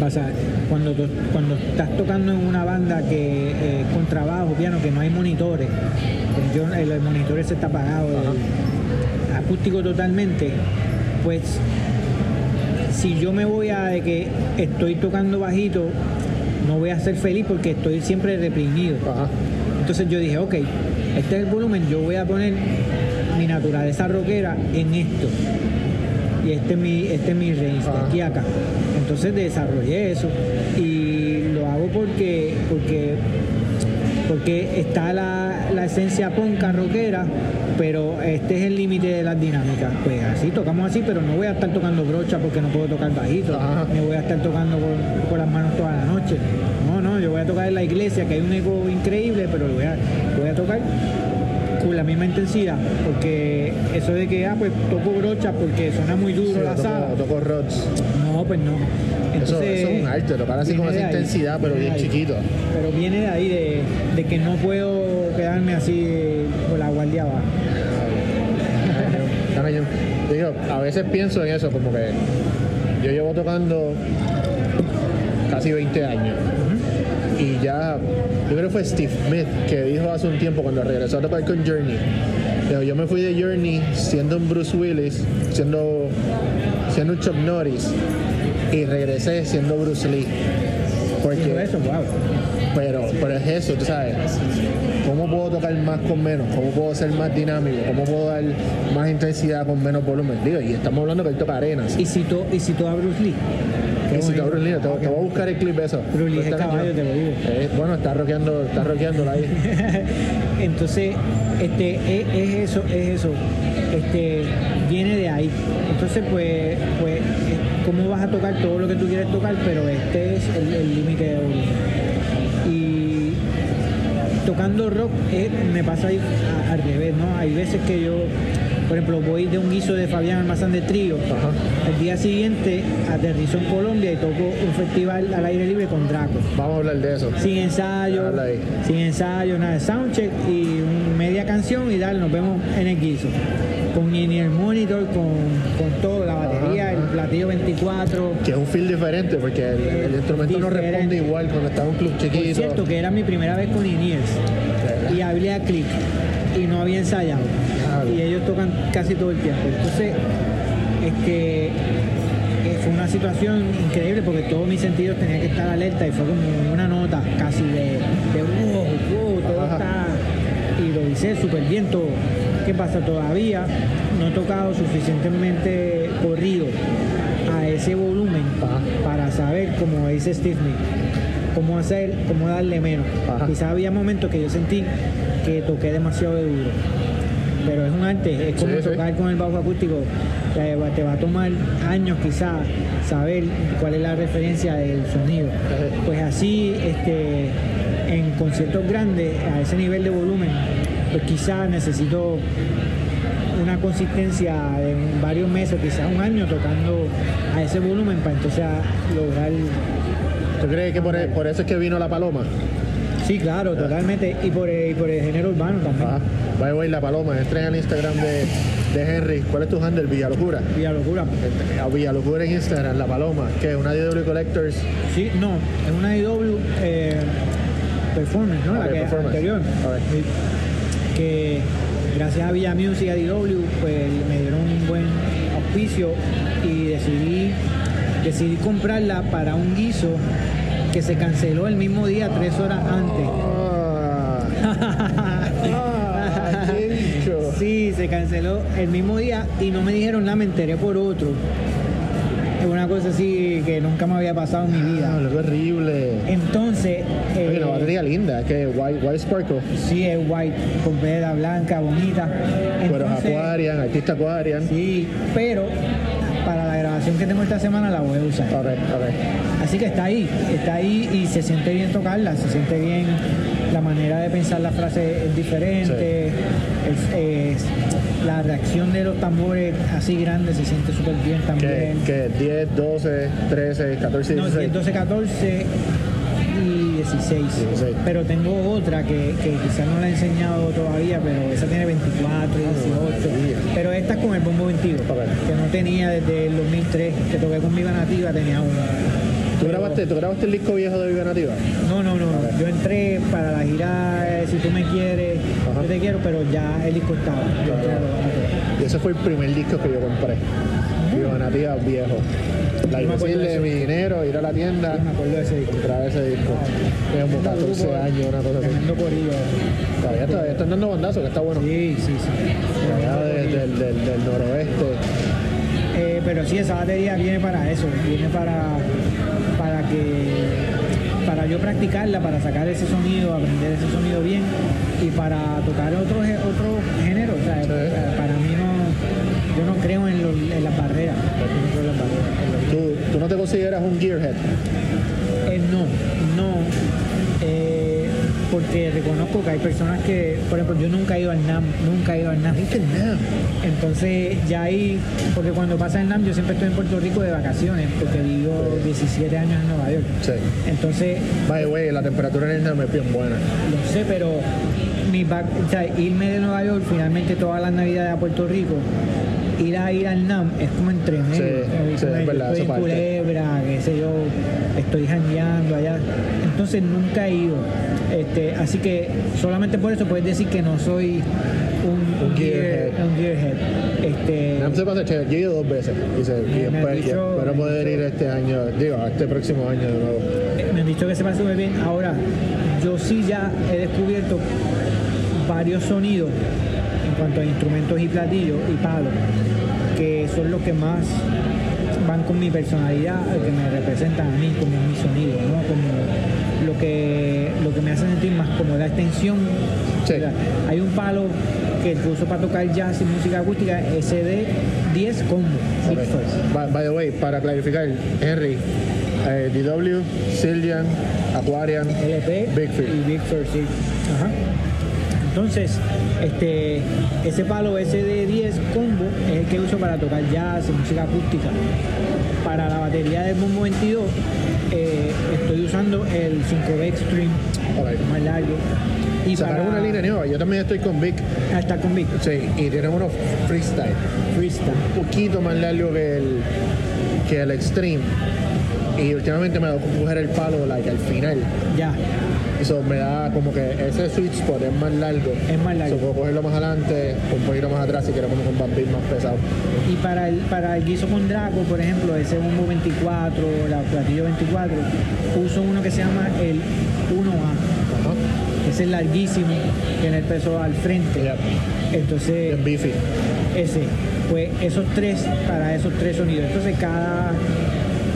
Pasa, cuando, cuando estás tocando en una banda que eh, con trabajo, piano, que no hay monitores, pues yo, el, monitor ese está apagado, el acústico totalmente, pues si yo me voy a de que estoy tocando bajito, no voy a ser feliz porque estoy siempre reprimido. Ajá. Entonces yo dije, ok, este es el volumen, yo voy a poner mi naturaleza rockera en esto. Y este es mi, este es mi range, de aquí a acá. Entonces desarrollé eso y lo hago porque, porque, porque está la, la esencia ponca rockera, pero este es el límite de las dinámicas. Pues así, tocamos así, pero no voy a estar tocando brocha porque no puedo tocar bajito, Ajá. ni voy a estar tocando con, con las manos toda la noche. No, no, yo voy a tocar en la iglesia, que hay un eco increíble, pero lo voy a, voy a tocar con la misma intensidad, porque eso de que, ah, pues toco brocha porque suena muy duro Sí, la toco, sala. toco rods. No, pues no. Entonces, eso es un arte, tocar así con esa ahí, intensidad, pero bien ahí. chiquito. Pero viene de ahí, de, de que no puedo quedarme así con la guardia. Yo digo, a veces pienso en eso, como que yo llevo tocando casi 20 años. Y ya, yo creo que fue Steve Smith que dijo hace un tiempo cuando regresó a tocar con Journey. yo me fui de Journey siendo un Bruce Willis, siendo, siendo un Chuck Norris, y regresé siendo Bruce Lee. Porque, eso, wow. pero, pero es eso, tú sabes. ¿Cómo puedo tocar más con menos? ¿Cómo puedo ser más dinámico? ¿Cómo puedo dar más intensidad con menos volumen? Digo, y estamos hablando que él toca arenas. Y si tú, y si tú a Bruce Lee. Y si te Bruce Lee, te, te voy a buscar el clip de eso. Bruce Lee caballo, te lo digo. Eh, bueno, está rockeando, está rockeándola ahí. Entonces, este, es, es eso, es eso. Este, viene de ahí. Entonces, pues, pues, eh, ¿cómo vas a tocar todo lo que tú quieres tocar? Pero este es el el límite de volumen. Tocando rock eh, me pasa ahí al revés, ¿no? Hay veces que yo, por ejemplo, voy de un guiso de Fabián Almazán de Trío. El día siguiente aterrizo en Colombia y toco un festival al aire libre con Draco. Vamos a hablar de eso. Sin ensayo, sin ensayo, nada soundcheck y un- media canción y dale, nos vemos en el guiso. Con el monitor, con, con todo, la batería. Platillo 24. Que es un feel diferente porque el, el instrumento no responde igual cuando está en un club chiquito. cierto, que era mi primera vez con Iniers y hablé a Click y no había ensayado. Claro. Y ellos tocan casi todo el tiempo. Entonces, este, eh, fue una situación increíble porque todos mis sentidos tenían que estar alerta y fue como una nota casi de, de wow, wow, todo está. Y lo hice súper bien todo. ¿Qué pasa? Todavía no he tocado suficientemente corrido a ese volumen para saber, como dice Steve Nick, cómo hacer, cómo darle menos. Ajá. Quizás había momentos que yo sentí que toqué demasiado de duro. Pero es un arte, es como Sí, sí. tocar con el bajo acústico. Te va, te va a tomar años quizás saber cuál es la referencia del sonido. Pues así, este, en conciertos grandes, a ese nivel de volumen, pues quizás necesito una consistencia de varios meses, quizás un año tocando a ese volumen para entonces lograr ¿Tú crees que por, e- por eso es que vino la paloma? Sí, claro, totalmente. Y por el, y por el género urbano también. Ajá. By the way, la paloma. Entren al Instagram de, de Henry. ¿Cuál es tu handle? Villalocura. Villa Locura. A Villalocura en Instagram, la paloma. que es una DW Collectors. Sí, no, es una IW eh, Performance, ¿no? La que anterior. Que gracias a Villa Music y a DW, pues me dieron un buen auspicio y decidí, decidí comprarla para un guiso que se canceló el mismo día, tres horas antes. Ah, ah, bicho. Sí, se canceló el mismo día y no me dijeron nada, me enteré por otro. Es una cosa así que nunca me había pasado en mi Ah, vida. horrible. Entonces, eh, Oye, la batería linda, es que White, white Sparkle. sí es white, con veda blanca, bonita. Pero Aquarian, artista Aquarian. Sí, pero para la grabación que tengo esta semana la voy a usar. Ok, ok. Así que está ahí, está ahí y se siente bien tocarla, se siente bien, la manera de pensar la frase es diferente, es- es- la reacción de los tambores así grandes se siente súper bien también. que 10, 12, 13, 14, No, 16. 12, 14 y 16. 16. Pero tengo otra que, que quizás no la he enseñado todavía, pero esa tiene 24 y 18. maravilla. Pero esta es con el bombo 22, Ok. que no tenía desde el 2003, que toqué con Viva Nativa, tenía una. ¿Tú grabaste, ¿Tú grabaste el disco viejo de Viva Nativa? No, no, no. Ok. Yo entré para la gira eh, Si tú me quieres, Ajá. yo te quiero, pero ya el disco estaba. Lo- Y ese fue el primer disco que yo compré. Viva Nativa viejo. La de mi dinero, ir a la tienda, Sí, me acuerdo de ese disco. comprar ese disco. Tengo como 14 Grupo, años, una cosa así. Corillo. Todavía, todavía están dando bandazo, que está bueno. Sí, sí, sí. Allá de- del, del, del noroeste. Eh, pero sí, esa batería viene para eso, viene para que para yo practicarla, para sacar ese sonido, aprender ese sonido bien y para tocar otro, otro género. O sea, Sí. para- mí no, yo no creo en, los- en las barreras. Yo no creo en las barreras. ¿Tú, tú no te consideras un gearhead. Eh, no, no. eh, porque reconozco que hay personas que, por ejemplo, yo nunca he ido al NAM, nunca he ido al NAM. Entonces ya ahí, porque cuando pasa el NAM yo siempre estoy en Puerto Rico de vacaciones, porque vivo 17 años en Nueva York. Sí. Entonces, By the way, la temperatura en el NAM es bien buena. lo sé, pero mi o sea, irme de Nueva York finalmente todas las navidades a Puerto Rico, ir a ir al NAM es como entre medio. Sí, ¿no? sí, Como es yo verdad, estoy en. Culebra, qué sé yo, estoy jangueando allá. Entonces nunca he ido. Este, así que solamente por eso puedes decir que no soy un, Un gearhead. un gearhead. Este, NAM se pasa chévere. Yo he ido dos veces. Y se, espero, dicho- poder ir este año, digo, este próximo año de nuevo. Eh, me han dicho que se pasa muy bien. Ahora, yo sí ya he descubierto varios sonidos en cuanto a instrumentos y platillos y palos, son los que más van con mi personalidad, que me representan a mí como mi sonido, ¿no? Como lo que, lo que me hace sentir más como la extensión. Sí. O sea, hay un palo que uso para tocar jazz y música acústica, SD10 Combo. First. By, by the way, para clarificar, Henry, eh, DW, Cillian, Aquarian, LP Big Fish. y Big Fish, sí. Ajá. Entonces, este, ese palo SD10 combo es el que uso para tocar jazz y música acústica. Para la batería del Bombo 22 eh, estoy usando el 5B Extreme, más largo. Y Sacaron para- una línea nueva. Yo también estoy con Vic. Ah, está con Big Sí, y tienen unos freestyle. Freestyle. Un poquito más largo que el, que el Extreme. Y últimamente me da coger el palo like, al final. Ya, Eso me da como que ese sweet spot es más largo. es más largo. So, puedo cogerlo más adelante, un poquito más atrás si quiero como un bambín más pesado. Y para el, para el guiso con Draco, por ejemplo, ese bombo 24, la platillo 24, uso uno que se llama el 1A. Ajá. Ese es larguísimo, tiene el peso al frente. Entonces, Bien beefy. ese, pues esos tres, para esos tres sonidos. Entonces, cada,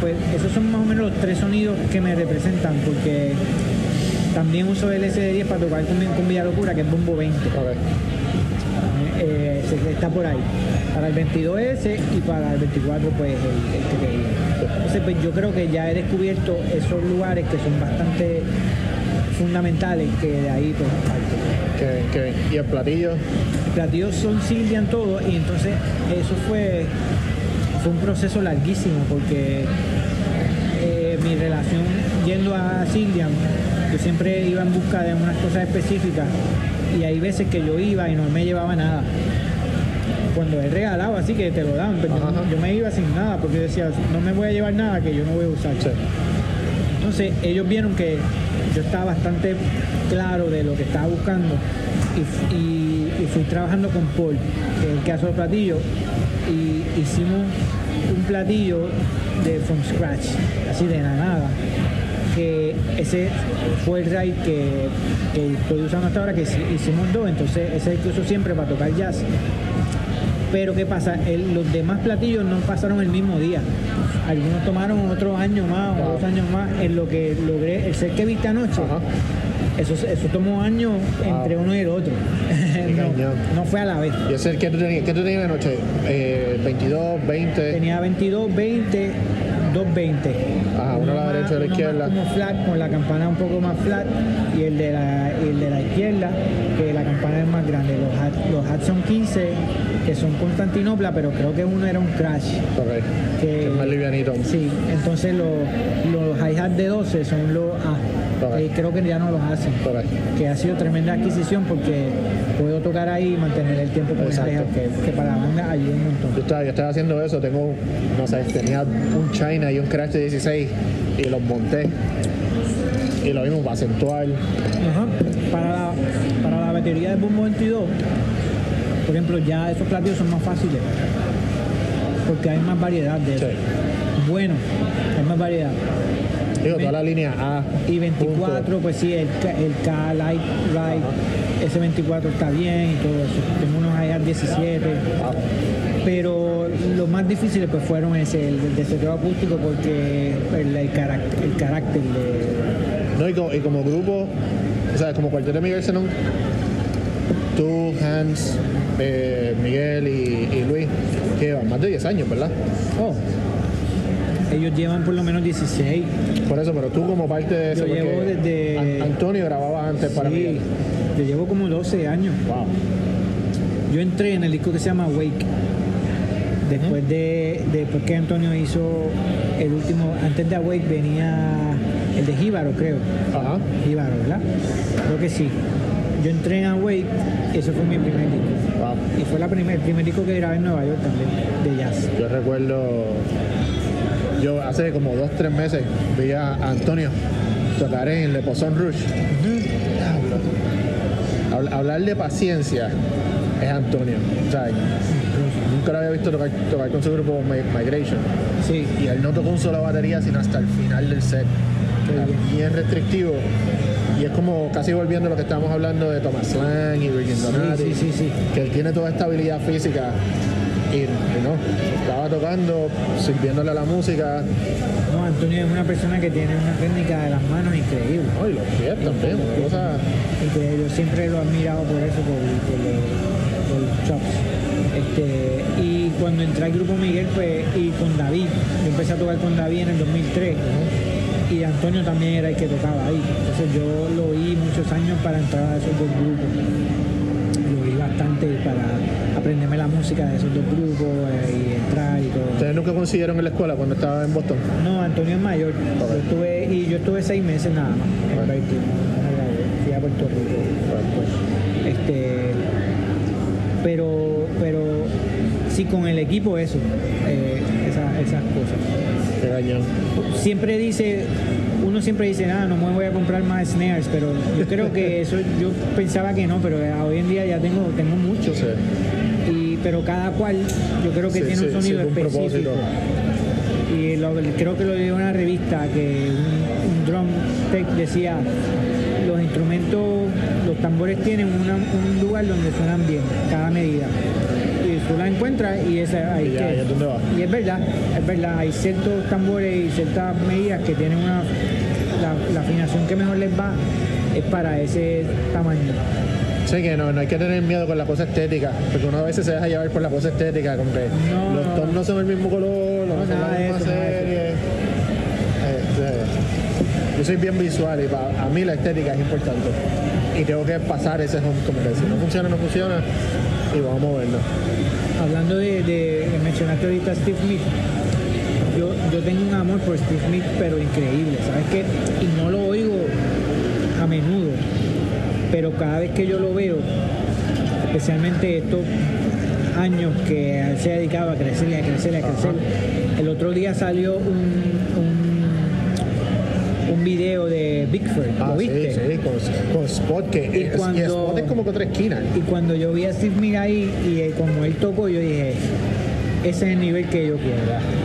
pues esos son más o menos los tres sonidos que me representan, porque también uso el SD10 para tocar con, con Villa Locura, que es bombo 20. Ok. Eh, está por ahí. Para el 22S y para el 24, pues el, el que te digo. Entonces, pues yo creo que ya he descubierto esos lugares que son bastante fundamentales, que de ahí pues parto. Que, que, y el platillo. platillos son Sildian todo y entonces eso fue fue un proceso larguísimo porque eh, mi relación yendo a Sildian yo siempre iba en busca de unas cosas específicas y hay veces que yo iba y no me llevaba nada cuando he regalado así que te lo dan pero yo- Ajá. yo, me iba sin nada porque decía no me voy a llevar nada que yo no voy a usar Sí. entonces ellos vieron que yo estaba bastante claro de lo que estaba buscando y, y- y fui trabajando con Paul, el que hace los platillos, y hicimos un platillo de from scratch, así de la nada. Que ese fue el raid que, estoy usando hasta ahora, que hici- hicimos dos, entonces ese es el que uso siempre para tocar jazz. Pero ¿qué pasa? Los demás platillos no pasaron el mismo día. Algunos tomaron otro año más o dos años más en lo que logré. El set que viste anoche, Ajá. Eso, eso tomó años entre Wow. uno y el otro. no, no fue a la vez. Y ese que tú tenías, ¿qué tú tenías anoche? Eh, 22, 20. Tenía 22, 20, 220. Ajá, uno a la derecha y a la uno izquierda. Como flat, con la campana un poco más flat, y el de la, el de la izquierda, que la campana es más grande. Los hats, los hats son 15, que son Constantinopla, pero creo que uno era un crash. Ok. Que, Que es más livianito. Sí, entonces los, los hi-hats de 12 son los A. Ok. Eh, creo que ya no los hacen. Ok. Que ha sido tremenda adquisición porque puedo tocar ahí y mantener el tiempo con Exacto. hi-hat, que, que para la banda ayuda un montón. Yo estaba, yo estaba haciendo eso, tengo, no sé, tenía un China y un Crash de 16 y los monté. Y lo mismo para acentuar. Ajá. Para, la, para la batería del Bombo 22, por ejemplo, ya esos platillos son más fáciles porque hay más variedad de eso. Sí. bueno, hay más variedad. Digo, toda la línea A. Y 24, punto. pues sí, el, el K Light, Light, ese 24 está bien y todo eso. Tengo unos IR 17. Ah, Pero los más difíciles pues fueron ese, el de seteo acústico porque el, el carácter, el carácter de... No, y como, y como grupo, o sea, como cuarteto de Miguel Zenón, tú, Hans, eh, Miguel y, y Luis, que llevan más de 10 años, ¿verdad? Oh, ellos llevan por lo menos 16. Por eso, pero tú como parte de eso, Yo llevo desde- An- Antonio grababa antes para Miguel. Yo llevo como 12 años. Wow. Yo entré en el disco que se llama Wake. Después de, después que Antonio hizo el último, antes de Awake venía el de Jíbaro, creo. Ajá. Jíbaro, ¿verdad? Creo que sí. Yo entré en Awake, eso fue mi primer disco. Wow. Y fue la primer, el primer disco que grabé en Nueva York también, de jazz. Yo recuerdo, yo hace como dos, tres meses vi a Antonio tocar en Le Poisson Rouge. Habl- Hablar de paciencia es Antonio. O sea, nunca lo había visto tocar, tocar con su grupo Mi- Migration. Sí, Y él no tocó un solo batería sino hasta el final del set. Bien. restrictivo. Y es como casi volviendo a lo que estábamos hablando de Thomas Lang y Virgin Donati. sí, sí, sí. Que él tiene toda esta habilidad física. Y, no, estaba tocando, sirviéndole a la música. no, Antonio es una persona que tiene una técnica de las manos increíble. No, y los pies también. una cosa- que yo siempre lo he admirado por eso, por, por los, por los chops. Este, y cuando entré al grupo Miguel, pues, y con David, yo empecé a tocar con David en el 2003. Y Antonio también era el que tocaba ahí. Entonces yo lo oí muchos años para entrar a esos dos grupos. Lo oí bastante para aprenderme la música de esos dos grupos eh, y entrar y todo. Ustedes nunca consiguieron en la escuela cuando estaba en Boston. No, Antonio es mayor. Yo estuve, y yo estuve seis meses nada más en gradué. Fui a Puerto Rico. Este, pero, pero sí con el equipo eso, eh, esa- esas cosas. Qué cañón. Siempre dice, uno siempre dice, nada, no me voy a comprar más snares, pero yo creo que eso, yo pensaba que no, pero hoy en día ya tengo, tengo muchos. Sí. Pero cada cual, yo creo que Sí, tiene sí, un sonido sí, específico. Y lo- creo que lo leí en una revista que un, un drum tech decía los instrumentos, los tambores tienen una- un lugar donde suenan bien, cada medida. Y tú la encuentras y esa ahí Y ya, que- ya dónde va. y es verdad, es verdad, hay ciertos tambores y ciertas medidas que tienen una la, la afinación que mejor les va es para ese tamaño. Sí, que no, no hay que tener miedo con la cosa estética, porque uno a veces se deja llevar por la cosa estética, como que No, los no. tonos no son el mismo color, no, No, son la misma eso, serie. Este, yo soy bien visual y para a mí la estética es importante. Y tengo que pasar ese home, como que si no funciona, no funciona, y vamos a movernos. Hablando de, de mencionaste ahorita a Steve Smith, yo, yo tengo un amor por Steve Smith, pero increíble, ¿sabes qué? Y no lo oigo a menudo, pero cada vez que yo lo veo, especialmente estos años que se ha dedicado a crecer y a crecer y a crecer, el otro día salió un, un, un video de Bigford, ¿lo Ah, sí, viste? sí, con, con Spot, que Y es, y cuando- Spot es como que otra esquina. Y cuando yo vi a Steve Smith ahí y eh, como él tocó, yo dije, ese es el nivel que yo quiero.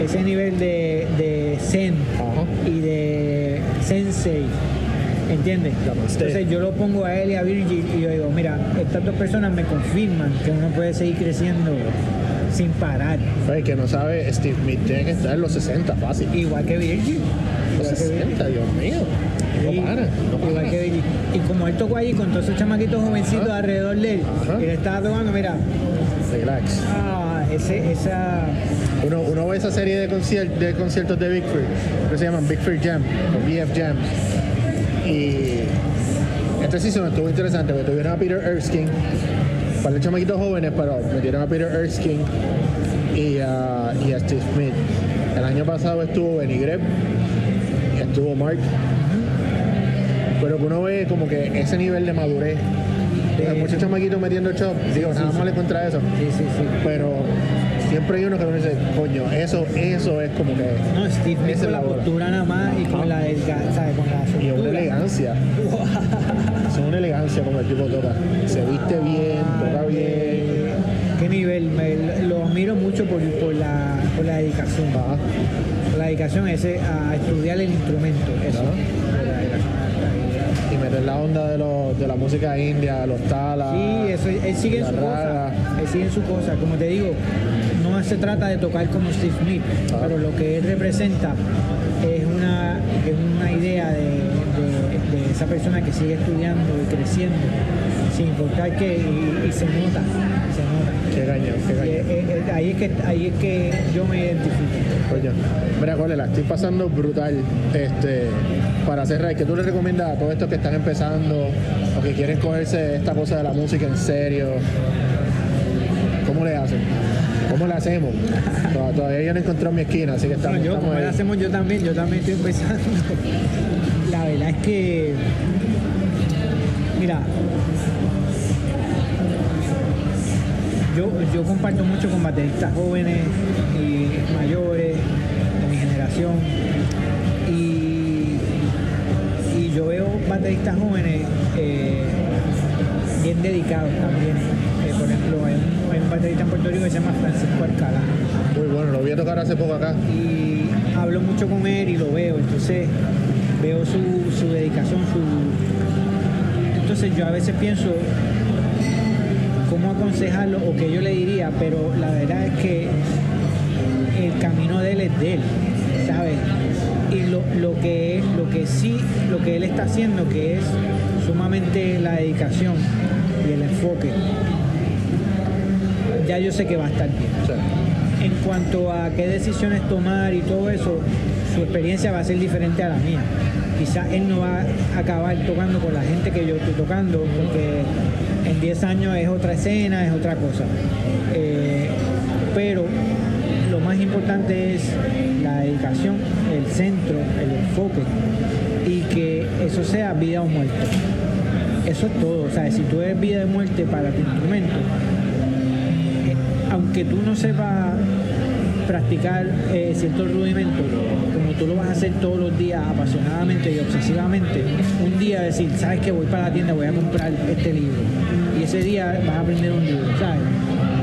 Ese es el nivel de, de Zen Ajá. y de Sensei. ¿Entiendes? Entonces yo lo pongo a él y a Virgil y yo digo, mira, estas dos personas me confirman que uno puede seguir creciendo sin parar. Pues, que no sabe, Steve Smith tiene que estar en los 60 fácil. Igual que Virgil. Los Igual que Virgil. 60, Dios mío. Sí, No para, no para. igual que Virgil. Y como él tocó allí con todos esos chamaquitos jovencitos Ajá. alrededor de él, Ajá. él estaba tocando, mira, Relax. ah, ese, esa... Uno, uno ve esa serie de, concier- de conciertos de Big Free, que se llaman Big Free Jam, o BF Jams. Y este season estuvo interesante, porque tuvieron a Peter Erskine, un par de chamaquitos jóvenes, pero metieron a Peter Erskine y a, y a Steve Smith. El año pasado estuvo Benny Greb estuvo Mark. Pero que uno ve como que ese nivel de madurez. Hay muchos chamaquitos metiendo chop, digo, nada más le contra eso. Sí, sí, sí. Pero siempre hay uno que uno dice, coño, eso, eso es como que. No, Steve Smith con la postura nada más y con la. Con la Y una elegancia. Es una elegancia como el tipo toca. Se viste bien, toca bien. Qué nivel, me- lo admiro mucho por, por la, por la dedicación. Por la dedicación ese, a estudiar el instrumento. Eso. Y meter la onda de, los- de la música india, los talas. Sí, eso, él sigue en su cosa. Él sigue en su cosa. Como te digo, no se trata de tocar como Steve Smith, Ah. pero lo que él representa es una, es una idea de, de- de esa persona que sigue estudiando y creciendo, sin importar que, y, y se nota, se nota. Qué cañón, qué Y, cañón. eh, eh, ahí, es que, ahí es que yo me identifico. Coño. Mira, Cole, la estoy pasando brutal. Este, para cerrar, ¿qué tú le recomiendas a todos estos que están empezando o que quieren cogerse esta cosa de la música en serio? ¿Cómo le hacen? ¿Cómo le hacemos? Tod- Todavía yo no he encontrado mi esquina, así que estamos, Bueno, yo, estamos como ahí. lo hacemos yo también, yo también estoy empezando. La verdad es que, mira, yo, yo comparto mucho con bateristas jóvenes y mayores de mi generación y, y yo veo bateristas jóvenes eh, bien dedicados también. Eh, por ejemplo, hay un, hay un baterista en Puerto Rico que se llama Francisco Alcalá Muy bueno, lo voy a tocar hace poco acá. y hablo mucho con él y lo veo, entonces veo su, su dedicación, su... Entonces yo a veces pienso cómo aconsejarlo o qué yo le diría, pero la verdad es que el camino de él es de él, ¿sabes? Y lo, lo que lo que sí, lo que él está haciendo, que es sumamente la dedicación y el enfoque, ya yo sé que va a estar bien. En cuanto a qué decisiones tomar y todo eso, su experiencia va a ser diferente a la mía. Quizás él no va a acabar tocando con la gente que yo estoy tocando, porque en 10 años es otra escena, es otra cosa. Eh, pero lo más importante es la dedicación, el centro, el enfoque y que eso sea vida o muerte. Eso es todo. O sea, si tú eres vida o muerte para tu instrumento, eh, aunque tú no sepas practicar eh, ciertos rudimentos, tú lo vas a hacer todos los días apasionadamente y obsesivamente, un día decir, sabes que voy para la tienda, voy a comprar este libro, y ese día vas a aprender un libro, ¿sabes?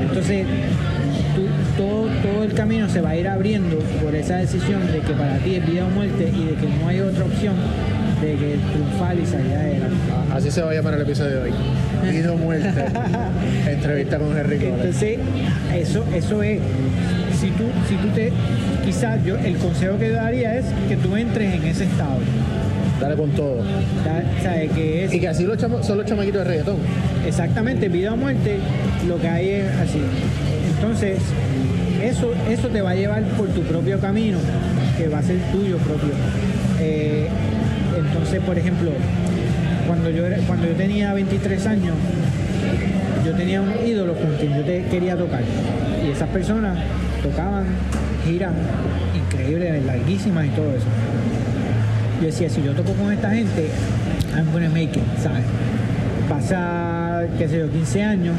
Entonces, tú- todo, todo el camino se va a ir abriendo por esa decisión de que para ti es vida o muerte y de que no hay otra opción de que triunfar y salir adelante. así se va a llamar el episodio de hoy. Vida o muerte. Entrevista con Henry Cole. Entonces, eso, eso es. Si tú, si tú te. Quizás yo, el consejo que daría es que tú entres en ese estado. Dale con todo. ¿ya? ¿Sabes? Que es Y que así los chamo- son los chamaquitos de reggaetón. exactamente vida o muerte, lo que hay es así. Entonces, eso, eso te va a llevar por tu propio camino, que va a ser tuyo propio. Eh, entonces, por ejemplo, cuando yo, era- cuando yo tenía 23 años, yo tenía unos ídolos con quien yo te quería tocar. Y esas personas tocaban giras increíbles, larguísimas y todo eso. Yo decía, si yo toco con esta gente, I'm gonna make it, ¿sabes? Pasa, qué sé yo, 15 años,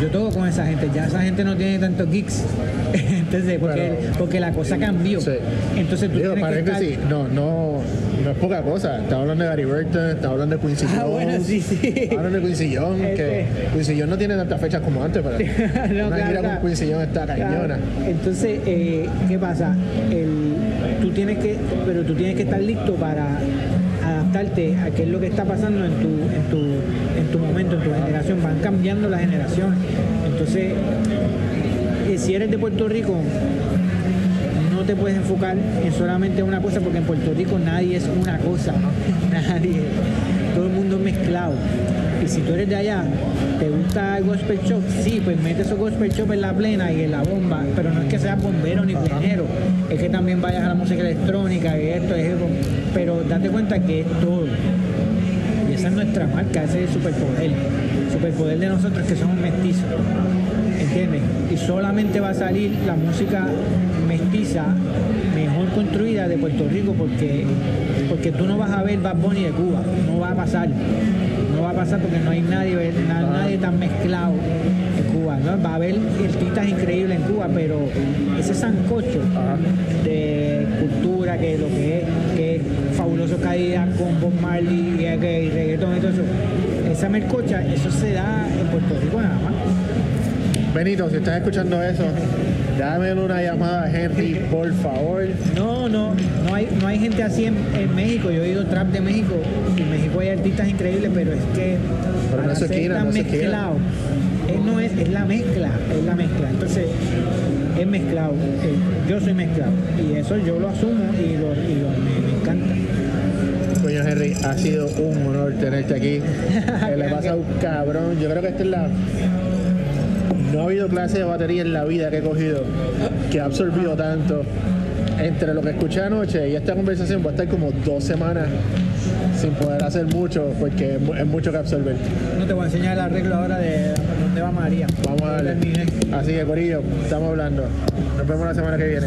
yo toco con esa gente, ya esa gente no tiene tantos gigs. Entonces, porque, Pero- porque la cosa cambió. Sí. Entonces tú Digo, tienes que estar... paréntesis, no, no, no es poca cosa. Está hablando de Gary Burton, está hablando de Quincy Jones. Ah, bueno, sí, sí. Hablando de Quincy Jones, que Este. Quincy Jones no tiene tantas fechas como antes, pero No, una claro, gira claro. con Quincy Jones está cañona. Entonces, eh, ¿qué pasa? El- tú tienes que, pero tú tienes que estar listo para adaptarte a qué es lo que está pasando en tu, en tu, en tu momento, en tu generación. Van cambiando las generaciones. Entonces, eh, si eres de Puerto Rico, no te puedes enfocar en solamente una cosa, porque en Puerto Rico nadie es una cosa, nadie, todo el mundo mezclado. Y si tú eres de allá, ¿te gusta el gospel shop? Sí, pues mete esos gospel shop en la plena y en la bomba, pero no es que seas bombero ni plenero, es que también vayas a la música electrónica y esto es pero date cuenta que es todo. Y esa es nuestra marca, ese es el superpoder. El superpoder de nosotros que somos mestizos. ¿Entiendes? Y solamente va a salir la música mestiza mejor construida de Puerto Rico porque, porque tú no vas a ver Bad Bunny de Cuba. No va a pasar. No va a pasar porque no hay nadie, na- nadie tan mezclado en Cuba. ¿no? Va a haber artistas increíbles en Cuba, pero ese sancocho de cultura, que lo que es, que es fabuloso caída con Bob Marley y, y reggaetón y todo eso. Esa mercocha, eso se da en Puerto Rico nada más. Benito, si estás escuchando eso, Dame una llamada a Henry, por favor. No, no, no hay, no hay gente así en, en México. Yo he ido trap de México en México hay artistas increíbles, pero es que Pero no tan no es mezclado, es, no es, es la mezcla, es la mezcla. Entonces, es mezclado. eh, yo soy mezclado y eso yo lo asumo y, lo, y lo- me, me encanta. Coño Henry, ha sido un honor tenerte aquí. Le pasa un cabrón. Yo creo que esta es la. No ha habido clase de batería en la vida que he cogido que ha absorbido tanto. Entre lo que escuché anoche y esta conversación va a estar como dos semanas sin poder hacer mucho porque es mu- es mucho que absorber. No te voy a enseñar el arreglo ahora de dónde va María. Vamos a darle. Así que, Corillo, estamos hablando. Nos vemos la semana que viene.